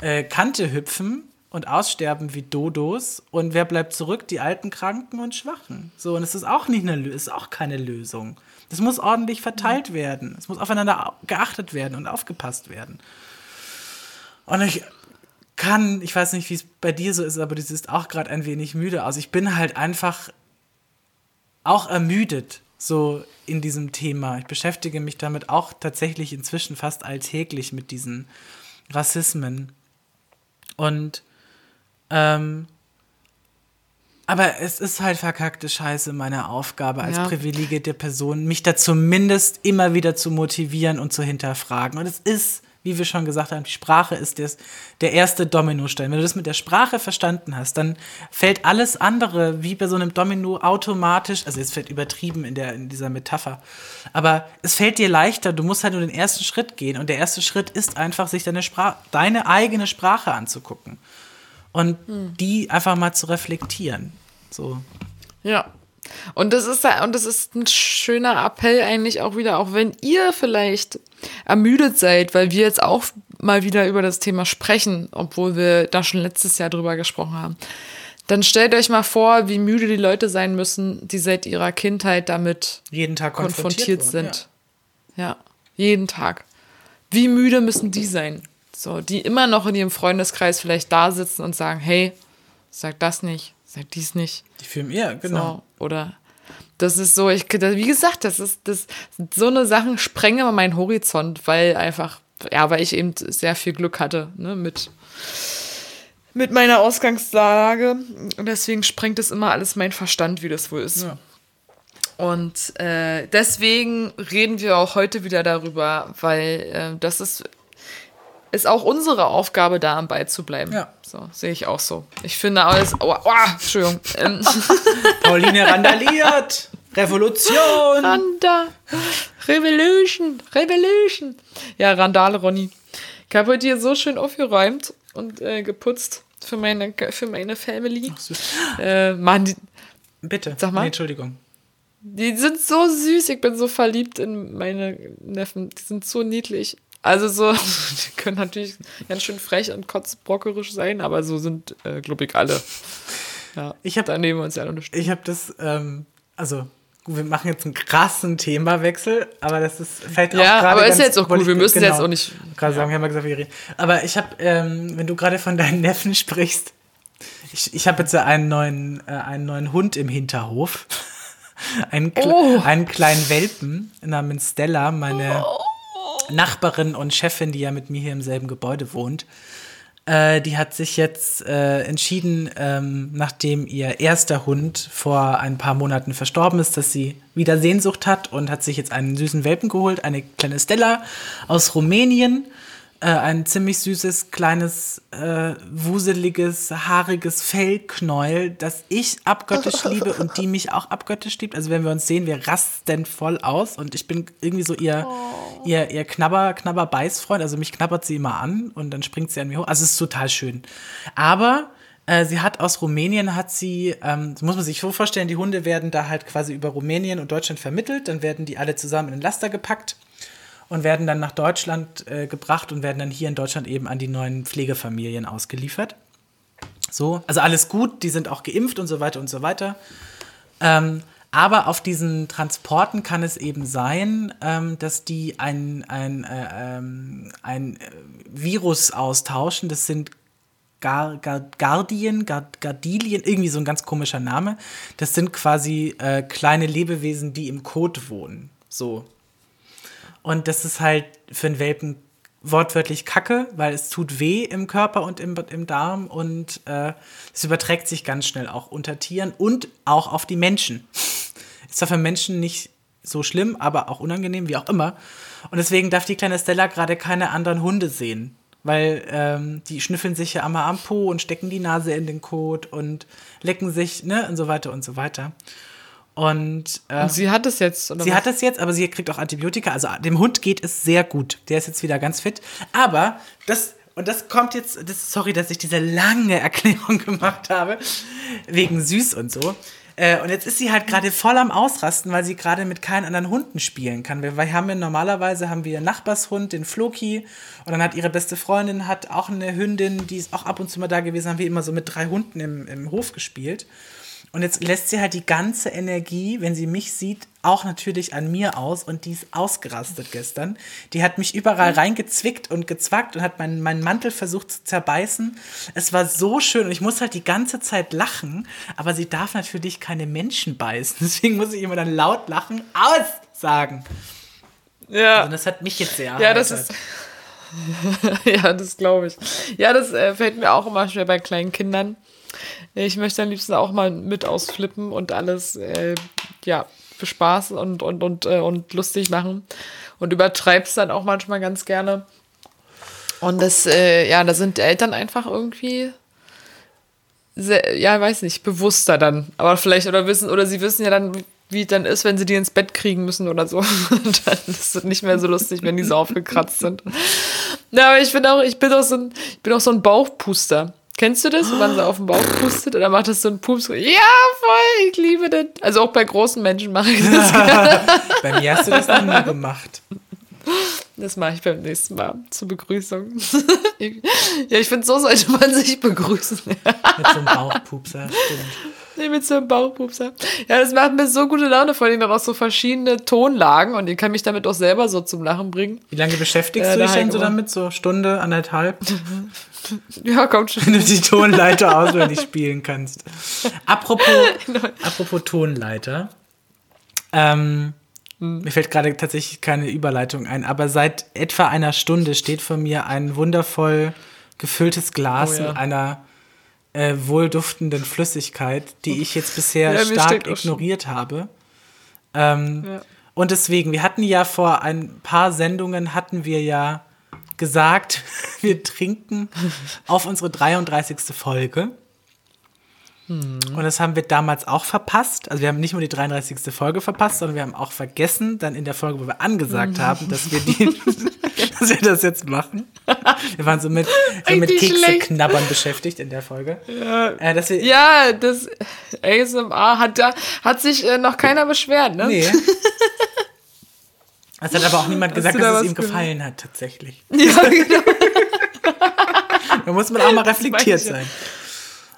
äh, Kante hüpfen und aussterben wie Dodos. Und wer bleibt zurück? Die alten Kranken und Schwachen. So, und es ist auch nicht eine, ist auch keine Lösung. Das muss ordentlich verteilt werden. Es muss aufeinander geachtet werden und aufgepasst werden. Und ich kann, ich weiß nicht, wie es bei dir so ist, aber du siehst auch gerade ein wenig müde aus. Ich bin halt einfach auch ermüdet so in diesem Thema. Ich beschäftige mich damit auch tatsächlich inzwischen fast alltäglich mit diesen Rassismen. Und ähm, aber es ist halt verkackte Scheiße meine Aufgabe als ja. privilegierte Person, mich da zumindest immer wieder zu motivieren und zu hinterfragen. Und es ist wie wir schon gesagt haben, die Sprache ist des, der erste Dominostein. Wenn du das mit der Sprache verstanden hast, dann fällt alles andere wie bei so einem Domino automatisch, also es fällt übertrieben in, der, in dieser Metapher, aber es fällt dir leichter, du musst halt nur den ersten Schritt gehen und der erste Schritt ist einfach, sich deine, Sprache, deine eigene Sprache anzugucken und hm. die einfach mal zu reflektieren. So. Ja, und das ist und das ist ein schöner Appell eigentlich auch wieder, auch wenn ihr vielleicht ermüdet seid, weil wir jetzt auch mal wieder über das Thema sprechen, obwohl wir da schon letztes Jahr drüber gesprochen haben. Dann stellt euch mal vor, wie müde die Leute sein müssen, die seit ihrer Kindheit damit jeden Tag konfrontiert, konfrontiert sind. Ja. ja, jeden Tag. Wie müde müssen die sein? So, die immer noch in ihrem Freundeskreis vielleicht da sitzen und sagen, hey, sag das nicht, sag dies nicht. Die filmen, ja, genau. So, oder das ist so, ich, wie gesagt, das ist, das, so eine Sachen sprengen immer meinen Horizont, weil einfach, ja, weil ich eben sehr viel Glück hatte, ne, mit, mit meiner Ausgangslage. Und deswegen sprengt es immer alles mein Verstand, wie das wohl ist. Ja. Und äh, deswegen reden wir auch heute wieder darüber, weil äh, das ist ist auch unsere Aufgabe, da am Ball zu bleiben. Ja. So, sehe ich auch so. Ich finde alles. Oh, oh, Entschuldigung. Ähm. Pauline randaliert. Revolution. Randa. Revolution. Revolution. Ja, Randale, Ronny. Ich habe heute hier so schön aufgeräumt und äh, geputzt für meine, für meine Family. Ach, äh, Mann, die, Bitte. Sag mal. Nee, Entschuldigung. Die sind so süß. Ich bin so verliebt in meine Neffen. Die sind so niedlich. Also so, die können natürlich ganz schön frech und kotzbrockerisch sein, aber so sind, äh, glaube ich, alle. Ja, ich hab, da nehmen wir uns ja unterstützen. Ich habe das, ähm, also wir machen jetzt einen krassen Themawechsel, aber das ist vielleicht auch Ja, aber ist jetzt auch gut, wir müssen genau, jetzt auch nicht. Gerade ja. sagen, wir haben ja gesagt, wir reden. Aber ich habe, ähm, wenn du gerade von deinen Neffen sprichst, ich, ich habe jetzt einen neuen, äh, einen neuen Hund im Hinterhof. einen, oh. einen kleinen Welpen namens Stella, meine. Oh Nachbarin und Chefin, die ja mit mir hier im selben Gebäude wohnt, äh, die hat sich jetzt äh, entschieden, ähm, nachdem ihr erster Hund vor ein paar Monaten verstorben ist, dass sie wieder Sehnsucht hat und hat sich jetzt einen süßen Welpen geholt, eine kleine Stella aus Rumänien äh, ein ziemlich süßes, kleines, äh, wuseliges, haariges Fellknäuel, das ich abgöttisch liebe und die mich auch abgöttisch liebt. Also wenn wir uns sehen, wir rasten voll aus und ich bin irgendwie so ihr, oh. ihr, ihr Knabber, Knabber-Beißfreund. Also mich knabbert sie immer an und dann springt sie an mir hoch. Also es ist total schön. Aber äh, Sie hat aus Rumänien, hat sie, ähm, muss man sich so vorstellen, die Hunde werden da halt quasi über Rumänien und Deutschland vermittelt, dann werden die alle zusammen in den Laster gepackt und werden dann nach Deutschland äh, gebracht und werden dann hier in Deutschland eben an die neuen Pflegefamilien ausgeliefert. So, also alles gut, die sind auch geimpft und so weiter und so weiter. Ähm, aber auf diesen Transporten kann es eben sein, ähm, dass die ein, ein, äh, ähm, ein äh, Virus austauschen. Das sind Gar, Gar, Gardien, Gar, Gardilien, irgendwie so ein ganz komischer Name. Das sind quasi äh, kleine Lebewesen, die im Kot wohnen. So. Und das ist halt für einen Welpen wortwörtlich Kacke, weil es tut weh im Körper und im, im Darm und äh, es überträgt sich ganz schnell auch unter Tieren und auch auf die Menschen. Ist zwar für Menschen nicht so schlimm, aber auch unangenehm, wie auch immer. Und deswegen darf die kleine Stella gerade keine anderen Hunde sehen. Weil ähm, die schnüffeln sich ja einmal am Po und stecken die Nase in den Kot und lecken sich, ne, und so weiter und so weiter. Und, äh, und sie hat es jetzt, oder? Sie was? hat es jetzt, aber sie kriegt auch Antibiotika. Also dem Hund geht es sehr gut. Der ist jetzt wieder ganz fit. Aber das, und das kommt jetzt, das, sorry, dass ich diese lange Erklärung gemacht habe, wegen süß und so. Äh, und jetzt ist sie halt gerade voll am Ausrasten, weil sie gerade mit keinen anderen Hunden spielen kann. Wir, wir haben ja normalerweise haben wir einen Nachbarshund, den Floki, und dann hat ihre beste Freundin hat auch eine Hündin, die ist auch ab und zu mal da gewesen, haben wir immer so mit drei Hunden im, im Hof gespielt. Und jetzt lässt sie halt die ganze Energie, wenn sie mich sieht, auch natürlich an mir aus. Und die ist ausgerastet gestern. Die hat mich überall reingezwickt und gezwackt und hat meinen, meinen Mantel versucht zu zerbeißen. Es war so schön und ich muss halt die ganze Zeit lachen. Aber sie darf natürlich keine Menschen beißen. Deswegen muss ich immer dann laut lachen, aus sagen. Ja. Also das hat mich jetzt sehr Ja, das ist. ja, das glaube ich. Ja, das äh, fällt mir auch immer schwer bei kleinen Kindern ich möchte am liebsten auch mal mit ausflippen und alles, äh, ja, bespaßen und, und, und, äh, und lustig machen. Und übertreib's dann auch manchmal ganz gerne. Und das, äh, ja, da sind Eltern einfach irgendwie sehr, ja, weiß nicht, bewusster dann. Aber vielleicht, oder wissen, oder sie wissen ja dann, wie es dann ist, wenn sie die ins Bett kriegen müssen oder so. Und dann ist es nicht mehr so lustig, wenn die so aufgekratzt sind. Ja, aber ich bin auch, ich bin auch so ein, ich bin auch so ein Bauchpuster. Kennst du das, wenn man so auf den Bauch pustet oder macht das so ein Pups? Ja, voll, ich liebe das. Also auch bei großen Menschen mache ich das gerne. bei mir hast du das noch nie gemacht. Das mache ich beim nächsten Mal zur Begrüßung. ja, ich finde, so sollte man sich begrüßen. Mit so einem Bauchpupser, stimmt. Nee, mit so einem Bauchpupser. Ja, das macht mir so gute Laune, vor allem dann auch so verschiedene Tonlagen und ich kann mich damit auch selber so zum Lachen bringen. Wie lange beschäftigst äh, du dich denn so damit? So Stunde, anderthalb? ja, kommt schon. Wenn du die Tonleiter auswendig spielen kannst. Apropos, apropos Tonleiter. Ähm, hm. Mir fällt gerade tatsächlich keine Überleitung ein, aber seit etwa einer Stunde steht vor mir ein wundervoll gefülltes Glas oh, ja. mit einer äh, wohlduftenden Flüssigkeit, die ich jetzt bisher ja, stark ignoriert habe. Ähm, ja. Und deswegen, wir hatten ja vor ein paar Sendungen hatten wir ja gesagt, wir trinken auf unsere 33. Folge. Hm. Und das haben wir damals auch verpasst. Also wir haben nicht nur die 33. Folge verpasst, sondern wir haben auch vergessen, dann in der Folge, wo wir angesagt hm. haben, dass wir, die, dass wir das jetzt machen. Wir waren so mit, so mit Kekse knabbern beschäftigt in der Folge. Ja, äh, dass wir, ja das ASMR hat da hat sich äh, noch keiner beschwert, ne? Nee. Es hat aber auch niemand gesagt, dass da es ihm gefallen hat, tatsächlich. Ja, genau. da muss man auch mal reflektiert sein.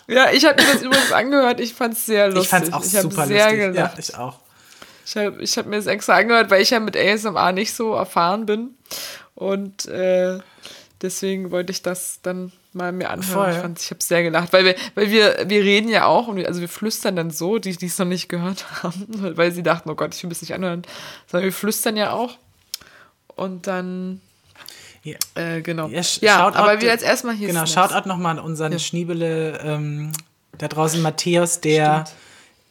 Ja, ich habe mir das übrigens angehört. Ich fand es sehr lustig. Ich fand es auch ich super sehr lustig. Gelacht. Ja, ich auch. Ich habe ich hab mir das extra angehört, weil ich ja mit ASMR nicht so erfahren bin. Und äh, deswegen wollte ich das dann mal mir anhören. Voll. Ich, fand, ich habe sehr gelacht, weil wir, weil wir, wir reden ja auch und wir, also wir flüstern dann so, die, die es noch nicht gehört haben, weil sie dachten, oh Gott, ich will es nicht anhören. Sondern wir flüstern ja auch. Und dann ja. Äh, genau. Ja, ja aber wir jetzt erstmal hier. Genau, Shoutout nochmal an unseren ja. Schniebele ähm, da draußen, Matthäus, der Stimmt.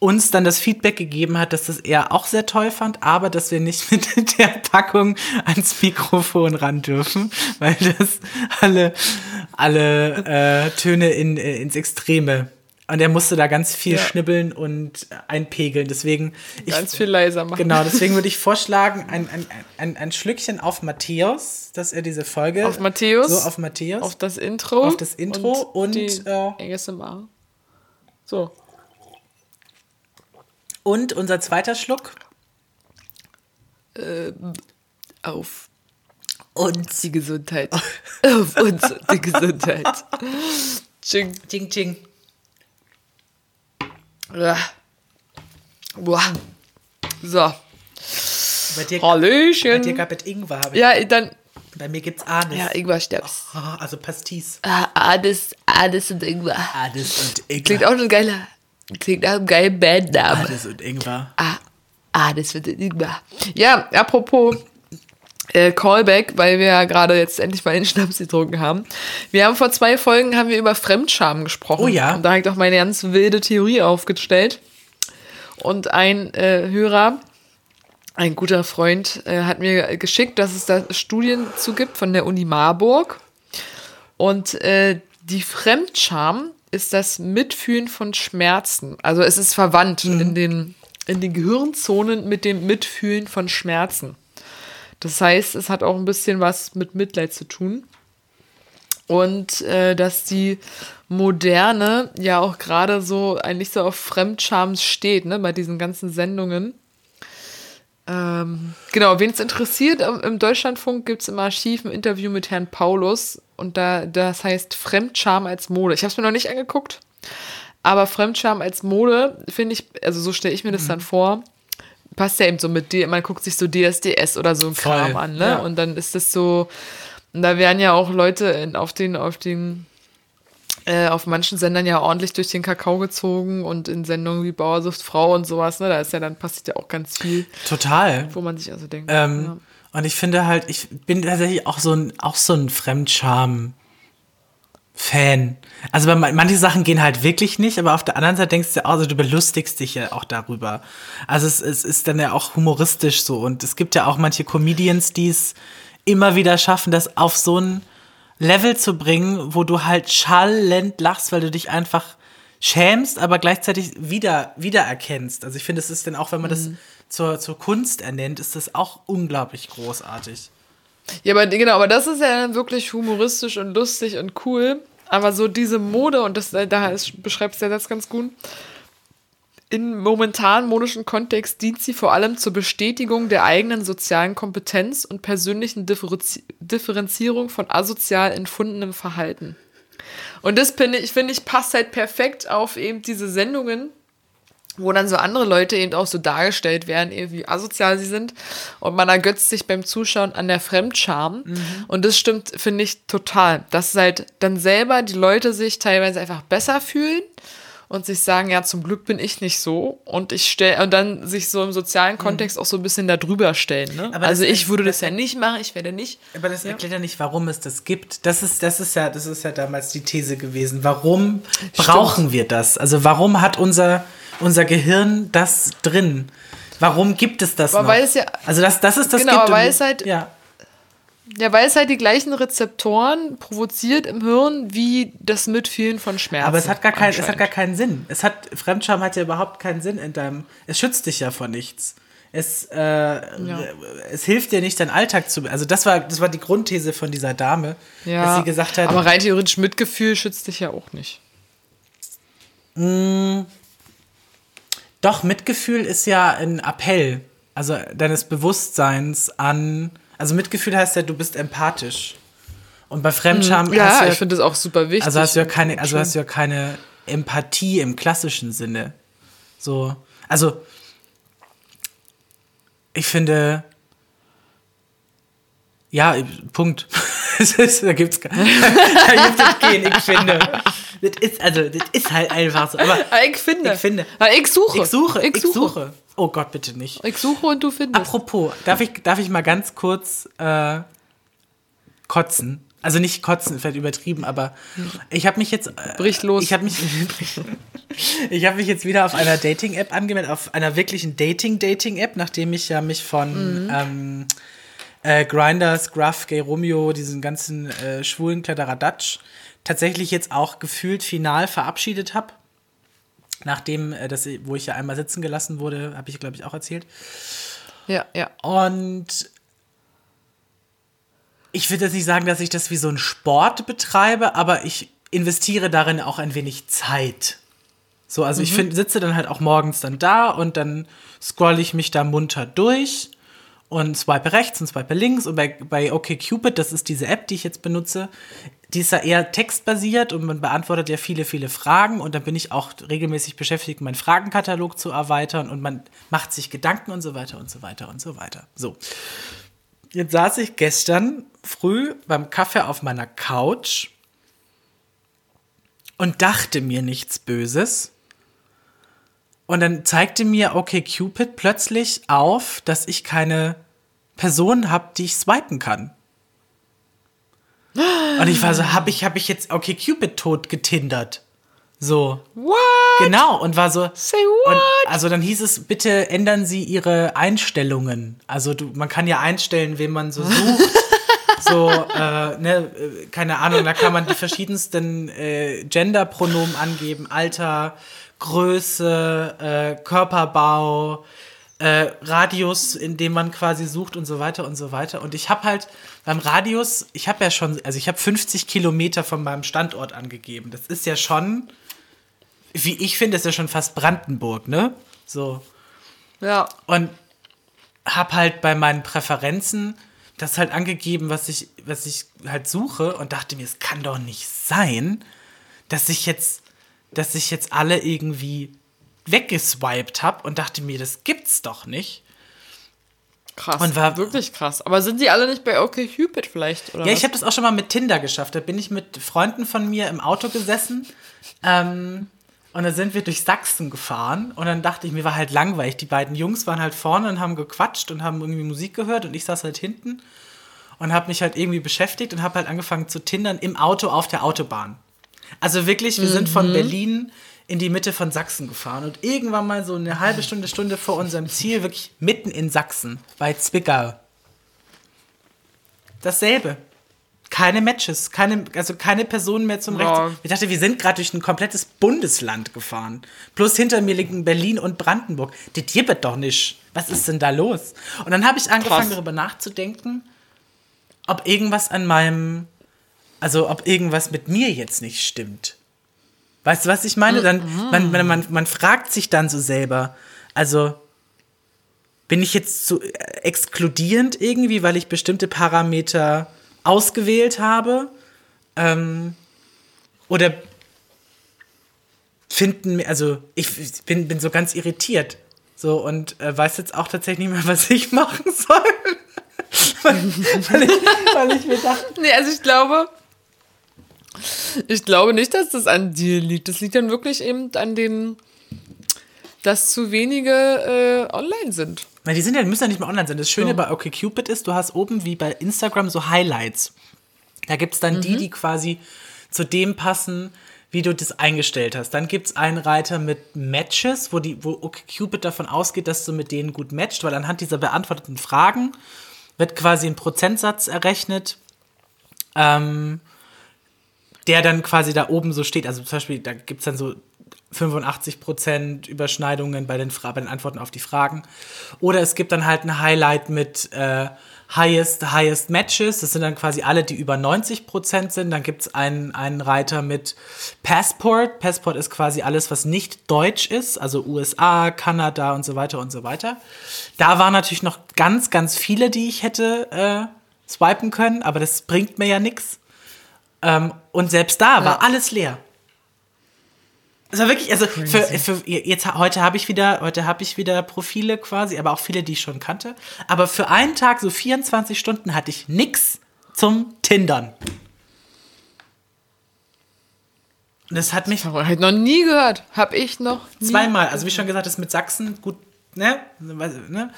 Uns dann das Feedback gegeben hat, dass das er auch sehr toll fand, aber dass wir nicht mit der Packung ans Mikrofon ran dürfen, weil das alle, alle äh, Töne in, äh, ins Extreme und er musste da ganz viel ja. schnibbeln und einpegeln. Deswegen. Ganz ich, viel leiser machen. Genau, deswegen würde ich vorschlagen, ein, ein, ein, ein Schlückchen auf Matthäus, dass er diese Folge. Auf Matthäus. So, auf Matthäus. Auf das Intro. Auf das Intro und. und äh, ASMR. So. Und unser zweiter Schluck. Äh, auf uns die Gesundheit. auf uns die Gesundheit. Ching. Ching, ching. Ja. Boah. So. Bei dir, Hallöchen. bei dir gab es Ingwer. ich- Ja, dann. Bei mir gibt's Anis. Ja, Ingwer Steps. Ah, also Pastis. Ah, Ades, Ades und Ingwer. Anis und Ingwer. Klingt auch ein geiler. Klingt auch ein geiler Bandname. Anis und Ingwer. Ah, ah, das wird Ingwer. Ja, apropos äh, Callback, weil wir ja gerade jetzt endlich mal den Schnaps getrunken haben. Wir haben vor zwei Folgen haben wir über Fremdscham gesprochen. Oh ja. Und da habe ich auch meine ganz wilde Theorie aufgestellt. Und ein äh, Hörer, ein guter Freund, äh, hat mir geschickt, dass es da Studien zu gibt von der Uni Marburg. Und äh, die Fremdscham ist das Mitfühlen von Schmerzen. Also es ist verwandt in, den, in den Gehirnzonen mit dem Mitfühlen von Schmerzen. Das heißt, es hat auch ein bisschen was mit Mitleid zu tun. Und äh, dass die Moderne ja auch gerade so eigentlich so auf Fremdscham steht, ne, bei diesen ganzen Sendungen. Ähm, genau, wen es interessiert, im Deutschlandfunk gibt es im Archiv ein Interview mit Herrn Paulus und da, das heißt Fremdscham als Mode. Ich habe es mir noch nicht angeguckt, aber Fremdscham als Mode finde ich, also so stelle ich mir das dann vor, passt ja eben so mit dir, man guckt sich so DSDS oder so ein Voll, Kram an, ne? ja. Und dann ist das so, und da werden ja auch Leute in, auf den, auf den, äh, auf manchen Sendern ja ordentlich durch den Kakao gezogen und in Sendungen wie Bauersucht Frau und sowas, ne? Da ist ja dann passiert ja auch ganz viel, Total. wo man sich also denkt. Ähm, ja. Und ich finde halt, ich bin tatsächlich auch so ein, auch so ein Fremdscham-Fan. Also bei man- manche Sachen gehen halt wirklich nicht, aber auf der anderen Seite denkst du, also du belustigst dich ja auch darüber. Also es, es ist dann ja auch humoristisch so. Und es gibt ja auch manche Comedians, die es immer wieder schaffen, das auf so ein Level zu bringen, wo du halt schallend lachst, weil du dich einfach schämst, aber gleichzeitig wieder wiedererkennst. Also ich finde, es ist dann auch, wenn man das zur, zur Kunst ernennt, ist das auch unglaublich großartig. Ja, aber genau, aber das ist ja wirklich humoristisch und lustig und cool. Aber so diese Mode, und das da ist, beschreibt der Satz ganz gut, im momentanen modischen Kontext dient sie vor allem zur Bestätigung der eigenen sozialen Kompetenz und persönlichen Differenzi Differenzierung von asozial empfundenem Verhalten. Und das finde ich, finde ich, passt halt perfekt auf eben diese Sendungen, wo dann so andere Leute eben auch so dargestellt werden, eben wie asozial sie sind. Und man ergötzt sich beim Zuschauen an der Fremdscham. Und das stimmt, finde ich, total. Dass halt dann selber die Leute sich teilweise einfach besser fühlen und sich sagen, ja, zum Glück bin ich nicht so. Und ich stell, und dann sich so im sozialen Kontext auch so ein bisschen da drüber stellen. Ne? Also ich würde das- das ja nicht machen, ich werde nicht. Aber das erklärt ja nicht, warum es das gibt. Das ist, das ist ja, das ist ja damals die These gewesen. Warum brauchen wir das? Also warum hat unser, unser Gehirn das drin? Warum gibt es das Aber noch? weil es ja- also das, das ist das Genau, gibt weil es halt- ja. Ja, weil es halt die gleichen Rezeptoren provoziert im Hirn wie das Mitfühlen von Schmerzen. Aber es hat gar keinen, es hat gar keinen Sinn. Es hat Fremdscham hat ja überhaupt keinen Sinn in deinem. Es schützt dich ja vor nichts. Es, äh, es hilft dir nicht, deinen Alltag zu. Also das war, das war die Grundthese von dieser Dame, ja, dass sie gesagt hat, aber rein theoretisch Mitgefühl schützt dich ja auch nicht. Doch, Mitgefühl ist ja ein Appell, also deines Bewusstseins an. Also Mitgefühl heißt ja, du bist empathisch. Und bei Fremdscham hast Mhm. Ja, du ich finde das auch super wichtig. also hast du ja keine, also hast du ja keine Empathie im klassischen Sinne. So, also ich finde, ja, Punkt. Da gibt's da gibt es gehen, ich finde. Das ist, also, das ist halt einfach so. Aber Ah, ich finde. Ich finde. Ah, ich suche. ich suche, Ich suche. Oh Gott, bitte nicht. Ich suche und du findest. Apropos, darf ich, darf ich mal ganz kurz äh, kotzen? Also nicht kotzen, vielleicht übertrieben, aber ich habe mich jetzt. Äh, Brich los. Ich habe mich, ich habe mich jetzt wieder auf einer Dating-App angemeldet, auf einer wirklichen Dating-Dating-App, nachdem ich ja mich von Mhm. ähm, äh, Grindr, Scruff, Gay Romeo, diesen ganzen äh, schwulen Kladderadatsch, tatsächlich jetzt auch gefühlt final verabschiedet habe. Nachdem, äh, das, wo ich ja einmal sitzen gelassen wurde, habe ich, glaube ich, auch erzählt. Ja, ja. Und ich würde jetzt nicht sagen, dass ich das wie so ein Sport betreibe, aber ich investiere darin auch ein wenig Zeit. So, also ich find, sitze dann halt auch morgens dann da und dann scroll ich mich da munter durch und swipe rechts und swipe links. Und bei, bei OkCupid, das ist diese App, die ich jetzt benutze, die ist ja eher textbasiert und man beantwortet ja viele, viele Fragen. Und dann bin ich auch regelmäßig beschäftigt, meinen Fragenkatalog zu erweitern und man macht sich Gedanken und so weiter und so weiter und so weiter. So. Jetzt saß ich gestern früh beim Kaffee auf meiner Couch und dachte mir nichts Böses. Und dann zeigte mir okay Cupid plötzlich auf, dass ich keine Person habe, die ich swipen kann. Und ich war so, habe ich, hab ich jetzt okay Cupid tot getindert? So. What? Genau, und war so. Say what? Und also dann hieß es, bitte ändern Sie Ihre Einstellungen. Also du, man kann ja einstellen, wen man so sucht. so, äh, ne, äh, keine Ahnung, da kann man die verschiedensten äh, Genderpronomen angeben, Alter, Größe, äh, Körperbau, äh, Radius, in dem man quasi sucht und so weiter und so weiter. Und ich habe halt beim Radius, ich habe ja schon, also ich habe 50 Kilometer von meinem Standort angegeben. Das ist ja schon, wie ich finde, ist ja schon fast Brandenburg, ne? So. Ja. Und habe halt bei meinen Präferenzen das halt angegeben, was ich, was ich halt suche und dachte mir, es kann doch nicht sein, dass ich jetzt dass ich jetzt alle irgendwie weggeswiped habe und dachte mir, das gibt's doch nicht. Krass. Und war- wirklich krass. Aber sind die alle nicht bei OkCupid vielleicht? Oder Ja, was? ich habe das auch schon mal mit Tinder geschafft. Da bin ich mit Freunden von mir im Auto gesessen. Ähm, und dann sind wir durch Sachsen gefahren. Und dann dachte ich, mir war halt langweilig. Die beiden Jungs waren halt vorne und haben gequatscht und haben irgendwie Musik gehört. Und ich saß halt hinten und habe mich halt irgendwie beschäftigt und habe halt angefangen zu tindern im Auto auf der Autobahn. Also wirklich, wir sind von Berlin in die Mitte von Sachsen gefahren. Und irgendwann mal so eine halbe Stunde, Stunde vor unserem Ziel, wirklich mitten in Sachsen, bei Zwickau. Dasselbe. Keine Matches, keine, also keine Personen mehr zum Ja. Rechts. Ich dachte, wir sind gerade durch ein komplettes Bundesland gefahren. Plus hinter mir liegen Berlin und Brandenburg. Das gibt doch nicht. Was ist denn da los? Und dann habe ich angefangen, Krass. darüber nachzudenken, ob irgendwas an meinem, also ob irgendwas mit mir jetzt nicht stimmt. Weißt du, was ich meine? Dann, man, man, man, fragt sich dann so selber, also bin ich jetzt so äh, exkludierend irgendwie, weil ich bestimmte Parameter ausgewählt habe? Ähm, oder finden, mir- also ich ich bin, bin so ganz irritiert. So und äh, weiß jetzt auch tatsächlich nicht mehr, was ich machen soll. weil, weil, ich, weil ich mir dachte, Nee, also ich glaube, ich glaube nicht, dass das an dir liegt. Das liegt dann wirklich eben an den, dass zu wenige äh, online sind. Na, die sind ja, müssen ja nicht mehr online sein. Das Schöne So. bei OkCupid ist, du hast oben wie bei Instagram so Highlights. Da gibt es dann Mhm. die, die quasi zu dem passen, wie du das eingestellt hast. Dann gibt es einen Reiter mit Matches, wo, die, wo OkCupid davon ausgeht, dass du mit denen gut matcht, weil anhand dieser beantworteten Fragen wird quasi ein Prozentsatz errechnet, ähm, der dann quasi da oben so steht. Also zum Beispiel, da gibt es dann so 85% Überschneidungen bei den, bei den Antworten auf die Fragen. Oder es gibt dann halt ein Highlight mit äh, Highest, Highest Matches. Das sind dann quasi alle, die über 90% sind. Dann gibt es einen, einen Reiter mit Passport. Passport ist quasi alles, was nicht deutsch ist. Also USA, Kanada und so weiter und so weiter. Da waren natürlich noch ganz, ganz viele, die ich hätte äh, swipen können. Aber das bringt mir ja nichts. Ähm, und selbst da war alles leer. Es war wirklich, also für, für jetzt heute habe ich wieder, heute habe ich wieder Profile quasi, aber auch viele, die ich schon kannte. Aber für einen Tag, so 24 Stunden, hatte ich nix zum Tindern. Und das hat mich Hab ich noch nie gehört. Hab ich noch nie. zweimal, also wie schon gesagt, das mit Sachsen, gut, ne? Ne?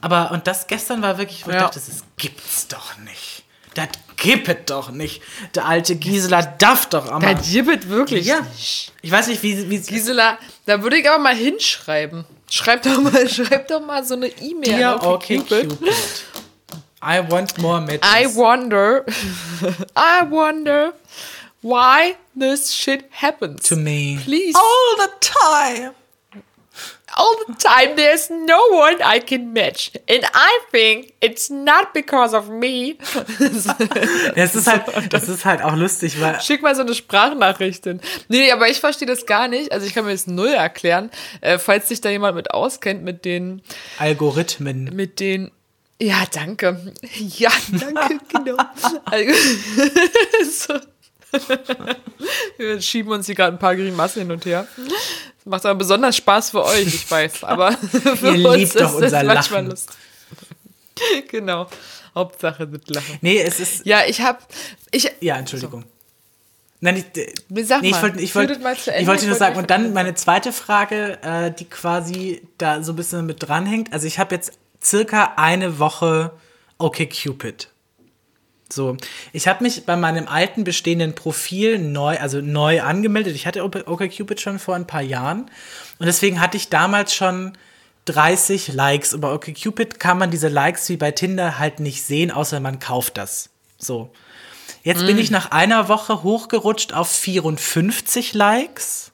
Aber und das gestern war wirklich, wo ich Ja. dachte, das gibt's doch nicht. Das gibt es doch nicht. Der alte Gisela darf doch auch mal. Der Gibbet wirklich Ja. nicht. Ich weiß nicht, wie, wie Gisela, da würde ich aber mal hinschreiben. Schreib doch mal, schreib doch mal so eine E-Mail. Ja, an okay, OkCupid. Cupid. I want more matches. I wonder, I wonder why this shit happens. to me. Please. All the time. All the time there's no one I can match. And I think it's not because of me. Das ist halt, das ist halt auch lustig, weil Schick mal so eine Sprachnachricht hin. Nee, aber ich verstehe das gar nicht. Also ich kann mir das null erklären. Äh, falls sich da jemand mit auskennt, mit den, Algorithmen. mit den Ja, danke. Ja, danke, genau. Also, so. Wir schieben uns hier gerade ein paar Grimassen hin und her. Macht aber besonders Spaß für euch, ich weiß. Aber für Ihr uns liebt doch ist unser das Lachen. lustig. Genau. Hauptsache mit Lachen. Nee, es ist. Ja, ich habe. Ich, Ja, Entschuldigung. Nein, ich, äh, sag nee, ich wollte ich das ich wollte ich nur sagen, und dann meine zweite Frage, äh, die quasi da so ein bisschen mit dranhängt. Also ich habe jetzt circa eine Woche okay Cupid. So, ich habe mich bei meinem alten bestehenden Profil neu, also neu angemeldet. Ich hatte OkCupid schon vor ein paar Jahren und deswegen hatte ich damals schon 30 Likes. Und bei OkCupid kann man diese Likes wie bei Tinder halt nicht sehen, außer man kauft das. So. Jetzt bin ich nach einer Woche hochgerutscht auf 54 Likes.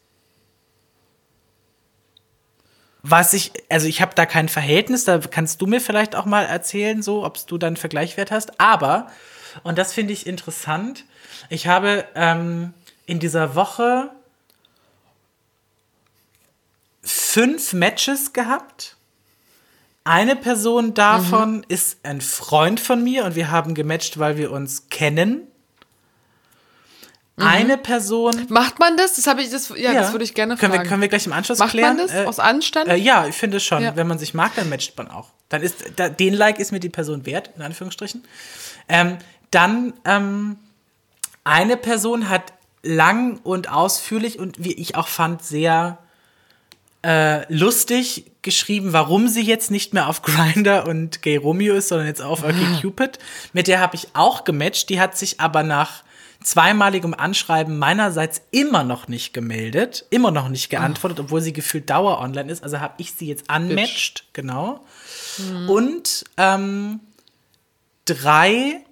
Was ich, also ich habe da kein Verhältnis, da kannst du mir vielleicht auch mal erzählen, so, ob du dann einen Vergleichswert hast. Aber, und das finde ich interessant, ich habe ähm, in dieser Woche fünf Matches gehabt. Eine Person davon ist ein Freund von mir und wir haben gematcht, weil wir uns kennen. Eine Person. macht man das? Das habe ich, das, ja, das würde ich gerne können fragen. Wir, können wir gleich im Anschluss Macht klären. man das Äh, aus Anstand? äh, ja, ich finde schon. Ja. Wenn man sich mag, dann matcht man auch. Dann ist da, den Like ist mir die Person wert, in Anführungsstrichen. Ähm, dann ähm, eine Person hat lang und ausführlich und wie ich auch fand, sehr äh, lustig geschrieben, warum sie jetzt nicht mehr auf Grinder und Gay Romeo ist, sondern jetzt auf OkCupid. Mit der habe ich auch gematcht. Die hat sich aber nach zweimaligem Anschreiben meinerseits immer noch nicht gemeldet, immer noch nicht geantwortet, obwohl sie gefühlt Dauer online ist. Also habe ich sie jetzt unmatched, genau. Und ähm, drei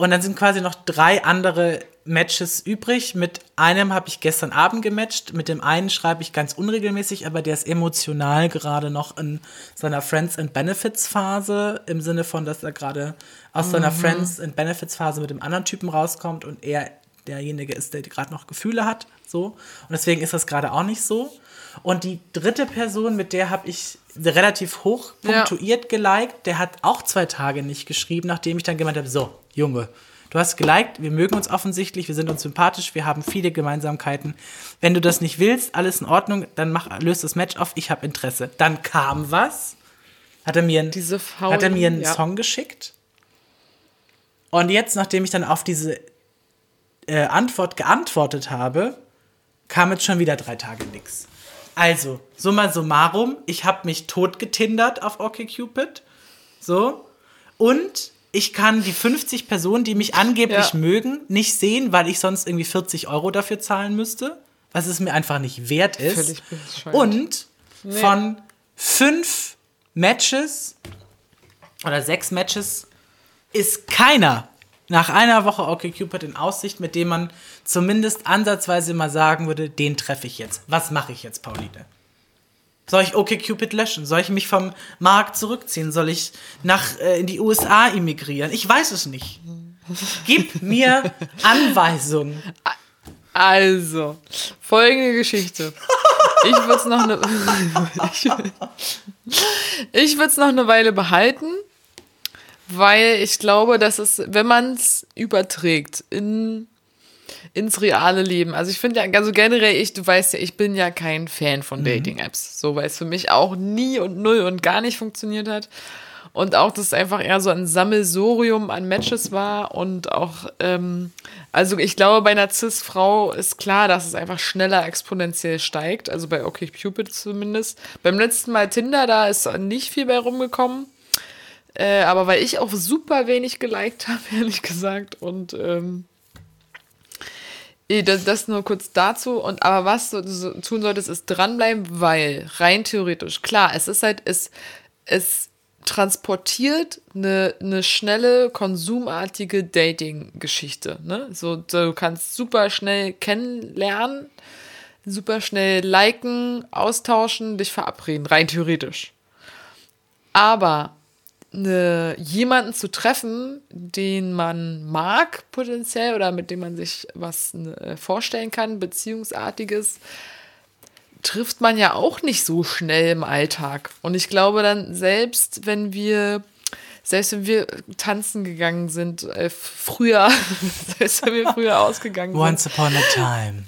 und dann sind quasi noch drei andere Matches übrig. Mit einem habe ich gestern Abend gematcht. Mit dem einen schreibe ich ganz unregelmäßig, aber der ist emotional gerade noch in seiner Friends and Benefits Phase. Im Sinne von, dass er gerade aus seiner Friends and Benefits Phase mit dem anderen Typen rauskommt und er derjenige ist, der gerade noch Gefühle hat. So. Und deswegen ist das gerade auch nicht so. Und die dritte Person, mit der habe ich relativ hoch Ja. punktuiert geliked, der hat auch zwei Tage nicht geschrieben, nachdem ich dann gemeint habe, so, Junge, du hast geliked, wir mögen uns offensichtlich, wir sind uns sympathisch, wir haben viele Gemeinsamkeiten. Wenn du das nicht willst, alles in Ordnung, dann mach, löst das Match auf, ich habe Interesse. Dann kam was, hat er mir, ein, faulen, hat er mir einen ja. Song geschickt. Und jetzt, nachdem ich dann auf diese äh, Antwort geantwortet habe, kam jetzt schon wieder drei Tage nix. Also, summa summarum, ich habe mich totgetindert auf OkCupid. So. Und ich kann die 50 Personen, die mich angeblich Ja. mögen, nicht sehen, weil ich sonst irgendwie 40 Euro dafür zahlen müsste. Was es mir einfach nicht wert ist. Und von fünf Matches oder sechs Matches ist keiner nach einer Woche OkCupid in Aussicht, mit dem man zumindest ansatzweise mal sagen würde, den treffe ich jetzt. Was mache ich jetzt, Pauline? Soll ich OkCupid löschen? Soll ich mich vom Markt zurückziehen? Soll ich nach äh, in die USA emigrieren? Ich weiß es nicht. Gib mir Anweisungen. Also, folgende Geschichte. Ich würde es noch eine ich, ich würde es noch eine Weile behalten, weil ich glaube, dass es, wenn man es überträgt in ins reale Leben. Also ich finde ja, also generell, ich, du weißt ja, ich bin ja kein Fan von Dating-Apps. So, weil es für mich auch nie und null und gar nicht funktioniert hat. Und auch, dass es einfach eher so ein Sammelsurium an Matches war und auch, ähm, also ich glaube, bei einer Cis-Frau ist klar, dass es einfach schneller exponentiell steigt, also bei OkCupid zumindest. Beim letzten Mal Tinder, da ist nicht viel bei rumgekommen, äh, aber weil ich auch super wenig geliked habe, ehrlich gesagt, und ähm, eh, das, das nur kurz dazu. Und aber was du tun solltest, ist dranbleiben, weil rein theoretisch, klar, es ist halt, es, es transportiert eine, eine schnelle, konsumartige Dating-Geschichte. Ne? So, du kannst super schnell kennenlernen, super schnell liken, austauschen, dich verabreden, rein theoretisch. Aber eine, jemanden zu treffen, den man mag potenziell oder mit dem man sich was äh, vorstellen kann, beziehungsartiges, trifft man ja auch nicht so schnell im Alltag. Und ich glaube dann, selbst wenn wir, selbst wenn wir tanzen gegangen sind, äh, früher, selbst wenn wir früher ausgegangen Once sind. Once upon a time.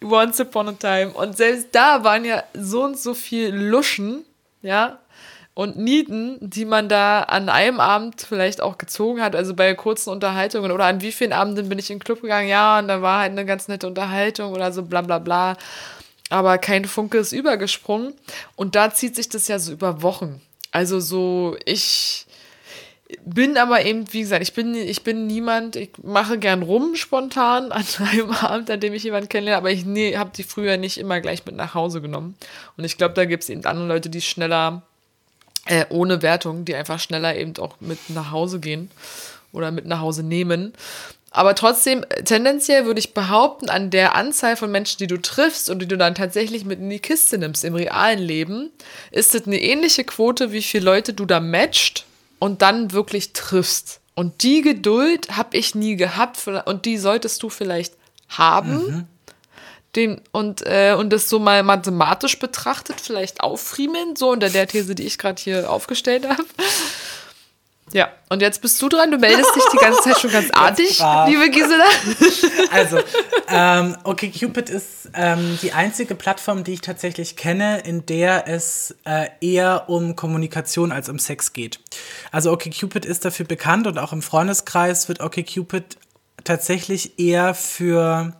Once upon a time. Und selbst da waren ja so und so viel Luschen, ja, und Nieten, die man da an einem Abend vielleicht auch gezogen hat, also bei kurzen Unterhaltungen oder an wie vielen Abenden bin ich in den Club gegangen, ja, und da war halt eine ganz nette Unterhaltung oder so bla bla bla. Aber kein Funke ist übergesprungen. Und da zieht sich das ja so über Wochen. Also so, ich bin aber eben, wie gesagt, ich bin, ich bin niemand, ich mache gern rum spontan an einem Abend, an dem ich jemanden kennenlerne, aber ich nee, habe die früher nicht immer gleich mit nach Hause genommen. Und ich glaube, da gibt es eben andere Leute, die schneller äh, ohne Wertung, die einfach schneller eben auch mit nach Hause gehen oder mit nach Hause nehmen. Aber trotzdem, tendenziell würde ich behaupten, an der Anzahl von Menschen, die du triffst und die du dann tatsächlich mit in die Kiste nimmst im realen Leben, ist es eine ähnliche Quote, wie viele Leute du da matcht und dann wirklich triffst. Und die Geduld habe ich nie gehabt und die solltest du vielleicht haben. Mhm den und, äh, und das so mal mathematisch betrachtet, vielleicht auffriemeln, so unter der These, die ich gerade hier aufgestellt habe. Ja, und jetzt bist du dran. Du meldest dich die ganze Zeit schon ganz artig, liebe Gisela. Also, ähm, okay, Cupid ist ähm, die einzige Plattform, die ich tatsächlich kenne, in der es äh, eher um Kommunikation als um Sex geht. Also, okay, Cupid ist dafür bekannt und auch im Freundeskreis wird okay, Cupid tatsächlich eher für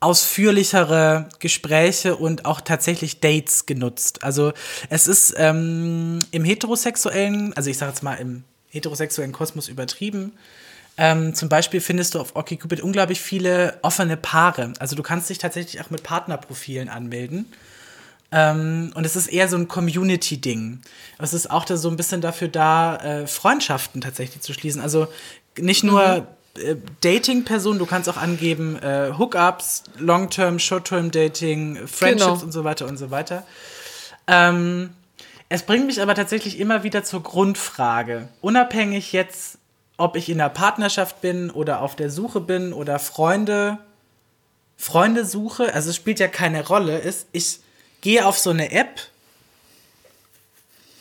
ausführlichere Gespräche und auch tatsächlich Dates genutzt. Also es ist ähm, im heterosexuellen, also ich sage jetzt mal im heterosexuellen Kosmos übertrieben, ähm, zum Beispiel findest du auf OkCupid unglaublich viele offene Paare. Also du kannst dich tatsächlich auch mit Partnerprofilen anmelden. Ähm, und es ist eher so ein Community-Ding. Es ist auch da so ein bisschen dafür da, äh, Freundschaften tatsächlich zu schließen. Also nicht nur mhm äh, Dating-Person, du kannst auch angeben äh, Hookups, Long-Term, Short-Term Dating, Friendships genau. und so weiter und so weiter. Ähm, es bringt mich aber tatsächlich immer wieder zur Grundfrage. Unabhängig jetzt, ob ich in einer Partnerschaft bin oder auf der Suche bin oder Freunde, Freunde suche, also es spielt ja keine Rolle, ist, ich gehe auf so eine App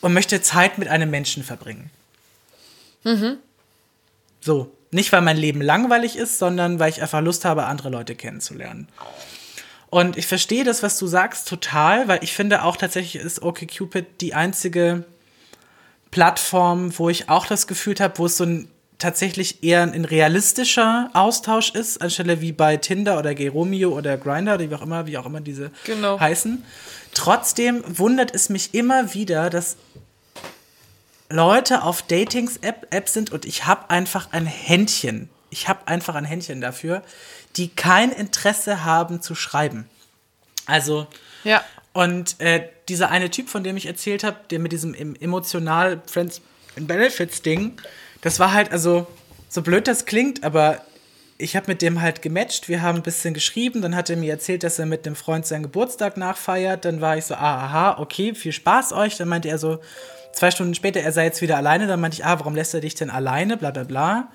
und möchte Zeit mit einem Menschen verbringen. Mhm. So. Nicht, weil mein Leben langweilig ist, sondern weil ich einfach Lust habe, andere Leute kennenzulernen. Und ich verstehe das, was du sagst, total, weil ich finde auch tatsächlich ist OkCupid die einzige Plattform, wo ich auch das Gefühl habe, wo es so ein tatsächlich eher ein realistischer Austausch ist, anstelle wie bei Tinder oder Geromeo oder Grinder oder wie auch immer, wie auch immer diese genau. heißen. Trotzdem wundert es mich immer wieder, dass Leute auf Datings-App sind und ich habe einfach ein Händchen. Ich habe einfach ein Händchen dafür, die kein Interesse haben zu schreiben. Also, ja. Und äh, dieser eine Typ, von dem ich erzählt habe, der mit diesem emotional Friends and Benefits Ding, das war halt, also, so blöd das klingt, aber ich habe mit dem halt gematcht, wir haben ein bisschen geschrieben, dann hat er mir erzählt, dass er mit dem Freund seinen Geburtstag nachfeiert, dann war ich so, ah, aha, okay, viel Spaß euch, dann meinte er so, zwei Stunden später, er sei jetzt wieder alleine. Dann meinte ich, ah, warum lässt er dich denn alleine? Bla bla bla.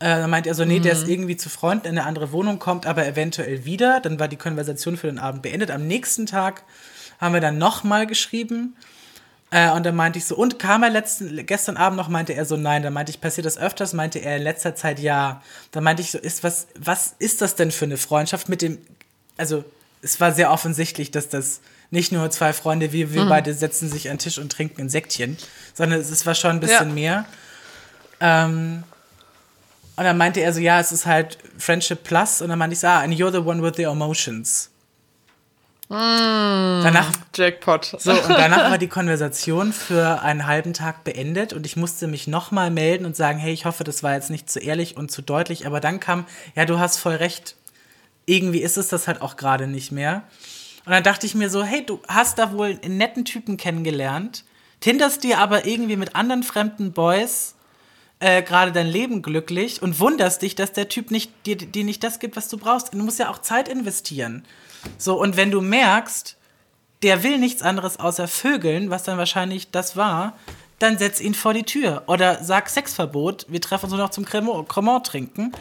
Äh, dann meinte er so, nee, mhm. der ist mhm. irgendwie zu Freunden in eine andere Wohnung, kommt aber eventuell wieder. Dann war die Konversation für den Abend beendet. Am nächsten Tag haben wir dann nochmal geschrieben. Äh, und dann meinte ich so, und kam er letzten, gestern Abend noch, meinte er so, nein. Dann meinte ich, passiert das öfters? Meinte er in letzter Zeit ja. Dann meinte ich so, ist was, was ist das denn für eine Freundschaft mit dem, also es war sehr offensichtlich, dass das nicht nur zwei Freunde, wie wir mhm. beide setzen sich an den Tisch und trinken ein Säckchen, sondern es war schon ein bisschen ja. mehr. Ähm, und dann meinte er so, ja, es ist halt Friendship Plus. Und dann meinte ich so, ah, and you're the one with the emotions. Mm, danach, Jackpot. So, und danach war die Konversation für einen halben Tag beendet und ich musste mich nochmal melden und sagen, hey, ich hoffe, das war jetzt nicht zu ehrlich und zu deutlich. Aber dann kam, ja, du hast voll recht. Irgendwie ist es das halt auch gerade nicht mehr. Und dann dachte ich mir so, hey, du hast da wohl einen netten Typen kennengelernt, tinderst dir aber irgendwie mit anderen fremden Boys äh, gerade dein Leben glücklich und wunderst dich, dass der Typ nicht, dir, dir nicht das gibt, was du brauchst. Du musst ja auch Zeit investieren. So, und wenn du merkst, der will nichts anderes außer Vögeln, was dann wahrscheinlich das war, dann setz ihn vor die Tür. Oder sag Sexverbot, wir treffen uns nur noch zum Cremant trinken.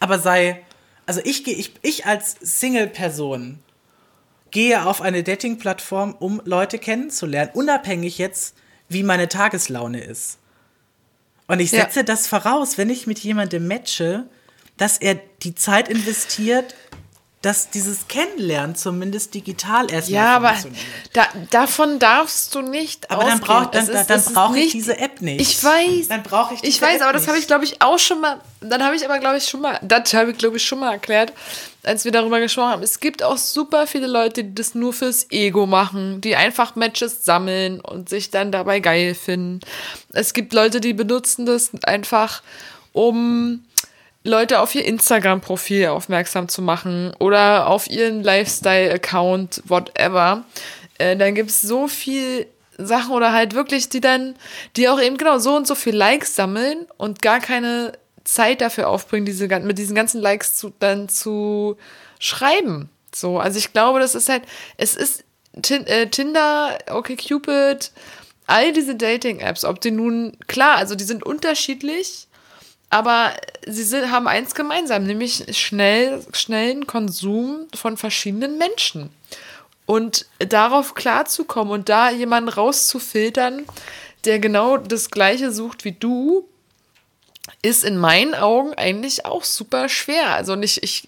Aber sei, also ich gehe, ich, ich als Single-Person gehe auf eine Dating-Plattform, um Leute kennenzulernen, unabhängig jetzt, wie meine Tageslaune ist. Und ich setze ja. das voraus, wenn ich mit jemandem matche, dass er die Zeit investiert, dass dieses Kennenlernen zumindest digital erstmal ja, aber da, davon darfst du nicht Aber ausgehen. dann, brauch, dann, dann, dann brauche ich diese App nicht. Ich weiß. Dann brauche ich Ich weiß, App aber das habe ich, glaube ich, auch schon mal, dann habe ich aber, glaube ich, schon mal, das habe ich, glaube ich, schon mal erklärt, als wir darüber gesprochen haben. Es gibt auch super viele Leute, die das nur fürs Ego machen, die einfach Matches sammeln und sich dann dabei geil finden. Es gibt Leute, die benutzen das einfach, um Leute auf ihr Instagram-Profil aufmerksam zu machen oder auf ihren Lifestyle-Account, whatever. Äh, dann gibt es so viel Sachen oder halt wirklich, die dann, die auch eben genau so und so viel Likes sammeln und gar keine Zeit dafür aufbringen, diese, mit diesen ganzen Likes zu, dann zu schreiben. So, also ich glaube, das ist halt, es ist äh, Tinder, OkCupid, all diese Dating-Apps, ob die nun, klar, also die sind unterschiedlich, aber sie sind, haben eins gemeinsam, nämlich schnell, schnellen Konsum von verschiedenen Menschen. Und darauf klarzukommen und da jemanden rauszufiltern, der genau das Gleiche sucht wie du, ist in meinen Augen eigentlich auch super schwer. Also nicht, ich,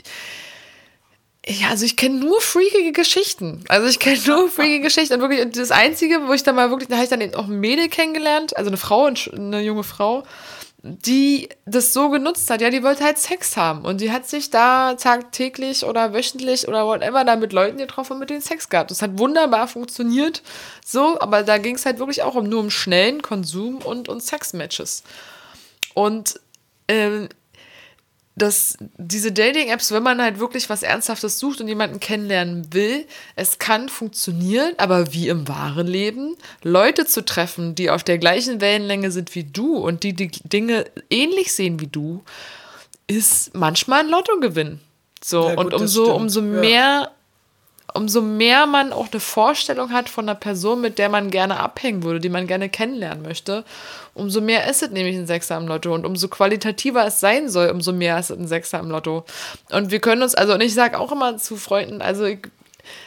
ja, also ich kenne nur freakige Geschichten. Also ich kenne nur freakige Geschichten. Und wirklich, das Einzige, wo ich dann mal wirklich, da habe ich dann auch ein Mädel kennengelernt, also eine Frau, eine junge Frau, die das so genutzt hat. Ja, die wollte halt Sex haben. Und die hat sich da tagtäglich oder wöchentlich oder whatever da mit Leuten getroffen und mit denen Sex gehabt. Das hat wunderbar funktioniert. So, aber da ging es halt wirklich auch um nur um schnellen Konsum und, und Sexmatches. Und ähm, dass diese Dating-Apps, wenn man halt wirklich was Ernsthaftes sucht und jemanden kennenlernen will, es kann funktionieren, aber wie im wahren Leben, Leute zu treffen, die auf der gleichen Wellenlänge sind wie du und die die Dinge ähnlich sehen wie du, ist manchmal ein Lottogewinn. So, ja, gut, und umso, umso mehr umso mehr man auch eine Vorstellung hat von einer Person, mit der man gerne abhängen würde, die man gerne kennenlernen möchte, umso mehr ist es nämlich ein Sechser im Lotto. Und umso qualitativer es sein soll, umso mehr ist es ein Sechser im Lotto. Und wir können uns, also, und ich sage auch immer zu Freunden, also ich,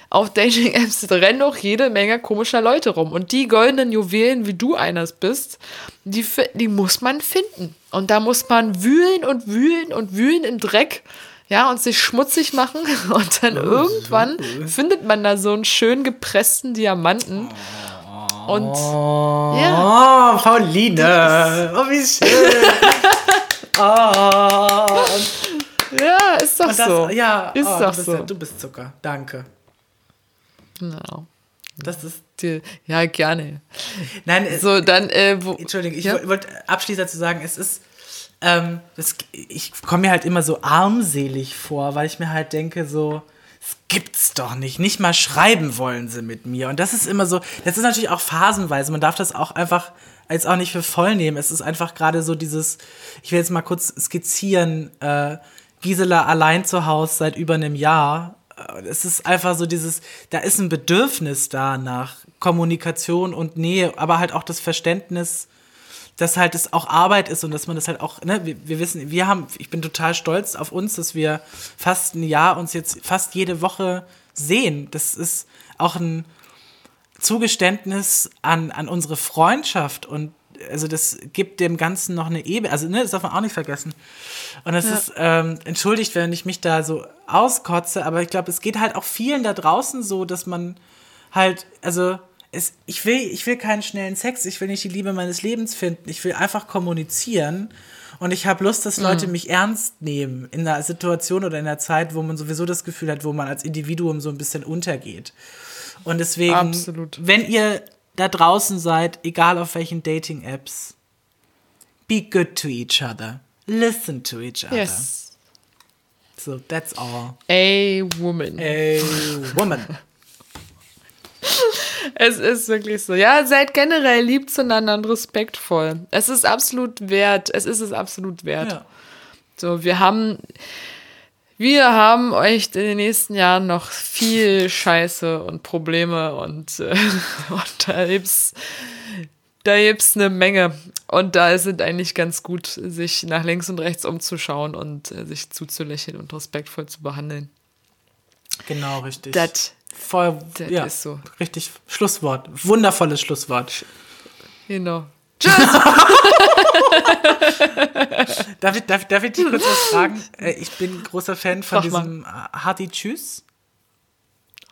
auf Dating-Apps rennen auch jede Menge komischer Leute rum. Und die goldenen Juwelen, wie du eines bist, die, die muss man finden. Und da muss man wühlen und wühlen und wühlen im Dreck ja, und sich schmutzig machen und dann oh, irgendwann so findet man da so einen schön gepressten Diamanten. Und oh, ja. Pauline, oh, wie schön. oh. Ja, ist doch das, so. Ja, ist oh, doch du bist, so. Du bist Zucker. Danke. Genau. Das ist die, ja gerne. Nein, so dann. Äh, wo, Entschuldigung, ich ja? wollte abschließend dazu sagen, es ist ähm, das, ich komme mir halt immer so armselig vor, weil ich mir halt denke, so, das gibt's doch nicht. Nicht mal schreiben wollen sie mit mir. Und das ist immer so, das ist natürlich auch phasenweise. Man darf das auch einfach als auch nicht für voll nehmen. Es ist einfach gerade so dieses, ich will jetzt mal kurz skizzieren, äh, Gisela allein zu Hause seit über einem Jahr. Äh, es ist einfach so dieses, da ist ein Bedürfnis da nach Kommunikation und Nähe, aber halt auch das Verständnis, dass halt es auch Arbeit ist und dass man das halt auch, ne, wir, wir, wissen, wir haben, ich bin total stolz auf uns, dass wir fast ein Jahr uns jetzt fast jede Woche sehen. Das ist auch ein Zugeständnis an, an unsere Freundschaft und also das gibt dem Ganzen noch eine Ebene, also ne, das darf man auch nicht vergessen. Und es ja. ist, ähm, entschuldigt, wenn ich mich da so auskotze, aber ich glaube, es geht halt auch vielen da draußen so, dass man halt, also es, ich, will, ich will keinen schnellen Sex, ich will nicht die Liebe meines Lebens finden, ich will einfach kommunizieren. Und ich habe Lust, dass Leute mhm. mich ernst nehmen in einer Situation oder in einer Zeit, wo man sowieso das Gefühl hat, wo man als Individuum so ein bisschen untergeht. Und deswegen, Absolut. wenn ihr da draußen seid, egal auf welchen Dating-Apps, be good to each other. Listen to each other. Yes. So, that's all. A woman. A woman. es ist wirklich so. Ja, seid generell lieb zueinander und respektvoll. Es ist absolut wert. Es ist es absolut wert. Ja. So, wir haben, wir haben euch in den nächsten Jahren noch viel Scheiße und Probleme und, äh, und da gibt's, da gibt's eine Menge. Und da ist es eigentlich ganz gut, sich nach links und rechts umzuschauen und äh, sich zuzulächeln und respektvoll zu behandeln. Genau, richtig. Das Voll, Das ja, ist so. richtig Schlusswort. Wundervolles Schlusswort. Genau. Darf ich, darf, darf ich dich kurz was fragen? Äh, Ich bin großer Fan von Frag diesem äh, Hardy Tschüss.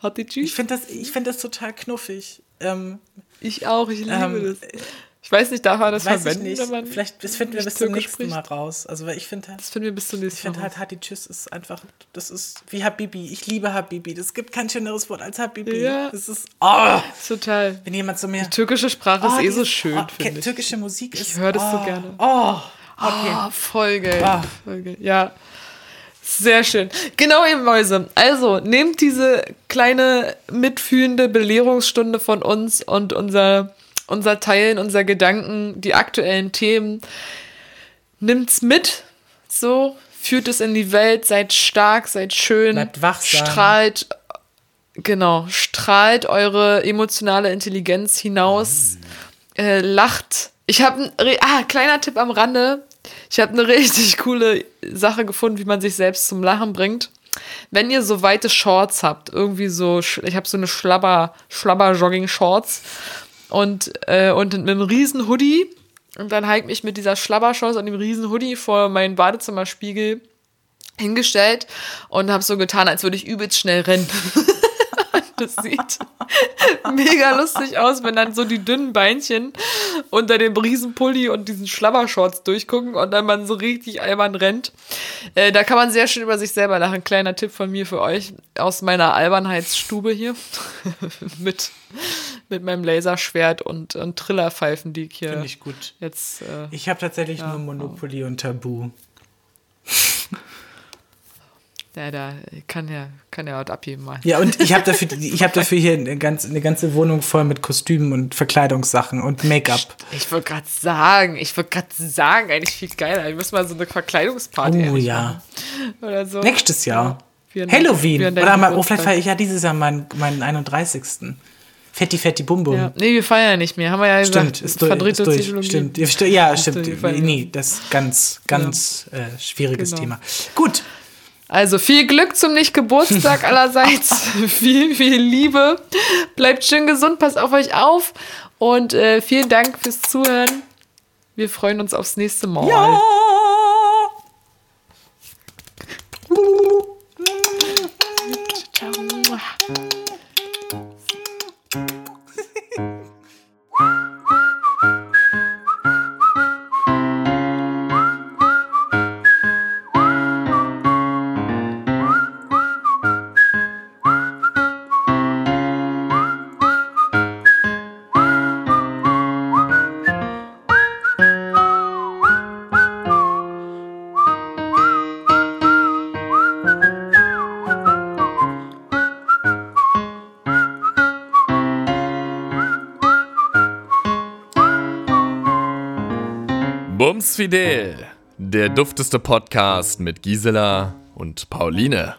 Hat die Ich Tschüss? finde das, ich find das total knuffig. Ähm, Ich auch, ich liebe Ähm, das. Ich weiß nicht, darf man das weiß ich verwenden, nicht. wenn man Vielleicht das finden wir nicht bis zum nächsten spricht? Mal raus. Also weil ich finde halt, Das finden wir bis zum ich nächsten finde Mal. halt Hardy Tschüss ist einfach, das ist wie Habibi. Ich liebe Habibi. Das gibt kein schöneres Wort als Habibi. Ja. Das ist, oh, Total. wenn jemand zu mir, Türkische Sprache oh, ist eh so schön, oh, finde ich. türkische Musik ist, höre das so oh, gerne. Oh, okay. Ah, voll geil. Ah. Voll geil. Ja. Sehr schön. Genau, ihr Mäuse. Also, nehmt diese kleine mitfühlende Belehrungsstunde von uns und unser, unser Teilen, unser Gedanken, die aktuellen Themen. Nimmt's mit. So, führt es in die Welt, seid stark, seid schön. Bleibt wachsam. Strahlt, genau, strahlt eure emotionale Intelligenz hinaus. Äh, lacht. Ich habe ah kleiner Tipp am Rande. Ich habe eine richtig coole Sache gefunden, wie man sich selbst zum Lachen bringt. Wenn ihr so weite Shorts habt, irgendwie so, ich habe so eine Schlabber, Schlabber-Jogging-Shorts und, äh, und mit einem riesen Hoodie und dann habe ich mich mit dieser Schlabber-Shorts und dem riesen Hoodie vor meinen Badezimmerspiegel hingestellt und habe so getan, als würde ich übelst schnell rennen. Das sieht mega lustig aus, wenn dann so die dünnen Beinchen unter dem Riesenpulli und diesen Schlabbershorts durchgucken und dann man so richtig albern rennt. Äh, da kann man sehr schön über sich selber lachen. Kleiner Tipp von mir für euch aus meiner Albernheitsstube hier. mit, mit meinem Laserschwert und, und Trillerpfeifen, die ich hier Finde ich gut. jetzt. Äh, Ich habe tatsächlich nur Monopoly und Tabu. Ja, da kann ja, kann ja was abgeben mal. Ja, und ich habe dafür, ich hab dafür hier eine, ganz, eine ganze Wohnung voll mit Kostümen und Verkleidungssachen und Make-up. Ich wollte gerade sagen, ich wollte gerade sagen, eigentlich viel geiler. Ich muss mal so eine Verkleidungsparty Oh ja. machen. Oder so. Nächstes Jahr. An- Halloween. Oder mal, oh, vielleicht feiere ich ja dieses Jahr meinen, meinen 31. Fetti, fetti, bum, bum. Ja. Nee, wir feiern ja nicht mehr. Haben wir ja Stimmt, gesagt. ist, durch, verdrehte ist durch. Psychologie. Stimmt, ja, sti- ja stimmt. Nee, das ist ganz, ganz äh, schwieriges Genau. Thema. Gut, Also viel Glück zum Nicht-Geburtstag allerseits. viel, viel Liebe. Bleibt schön gesund, passt auf euch auf. Und äh, vielen Dank fürs Zuhören. Wir freuen uns aufs nächste Mal. Ja. Fidel, der dufteste Podcast mit Gisela und Pauline.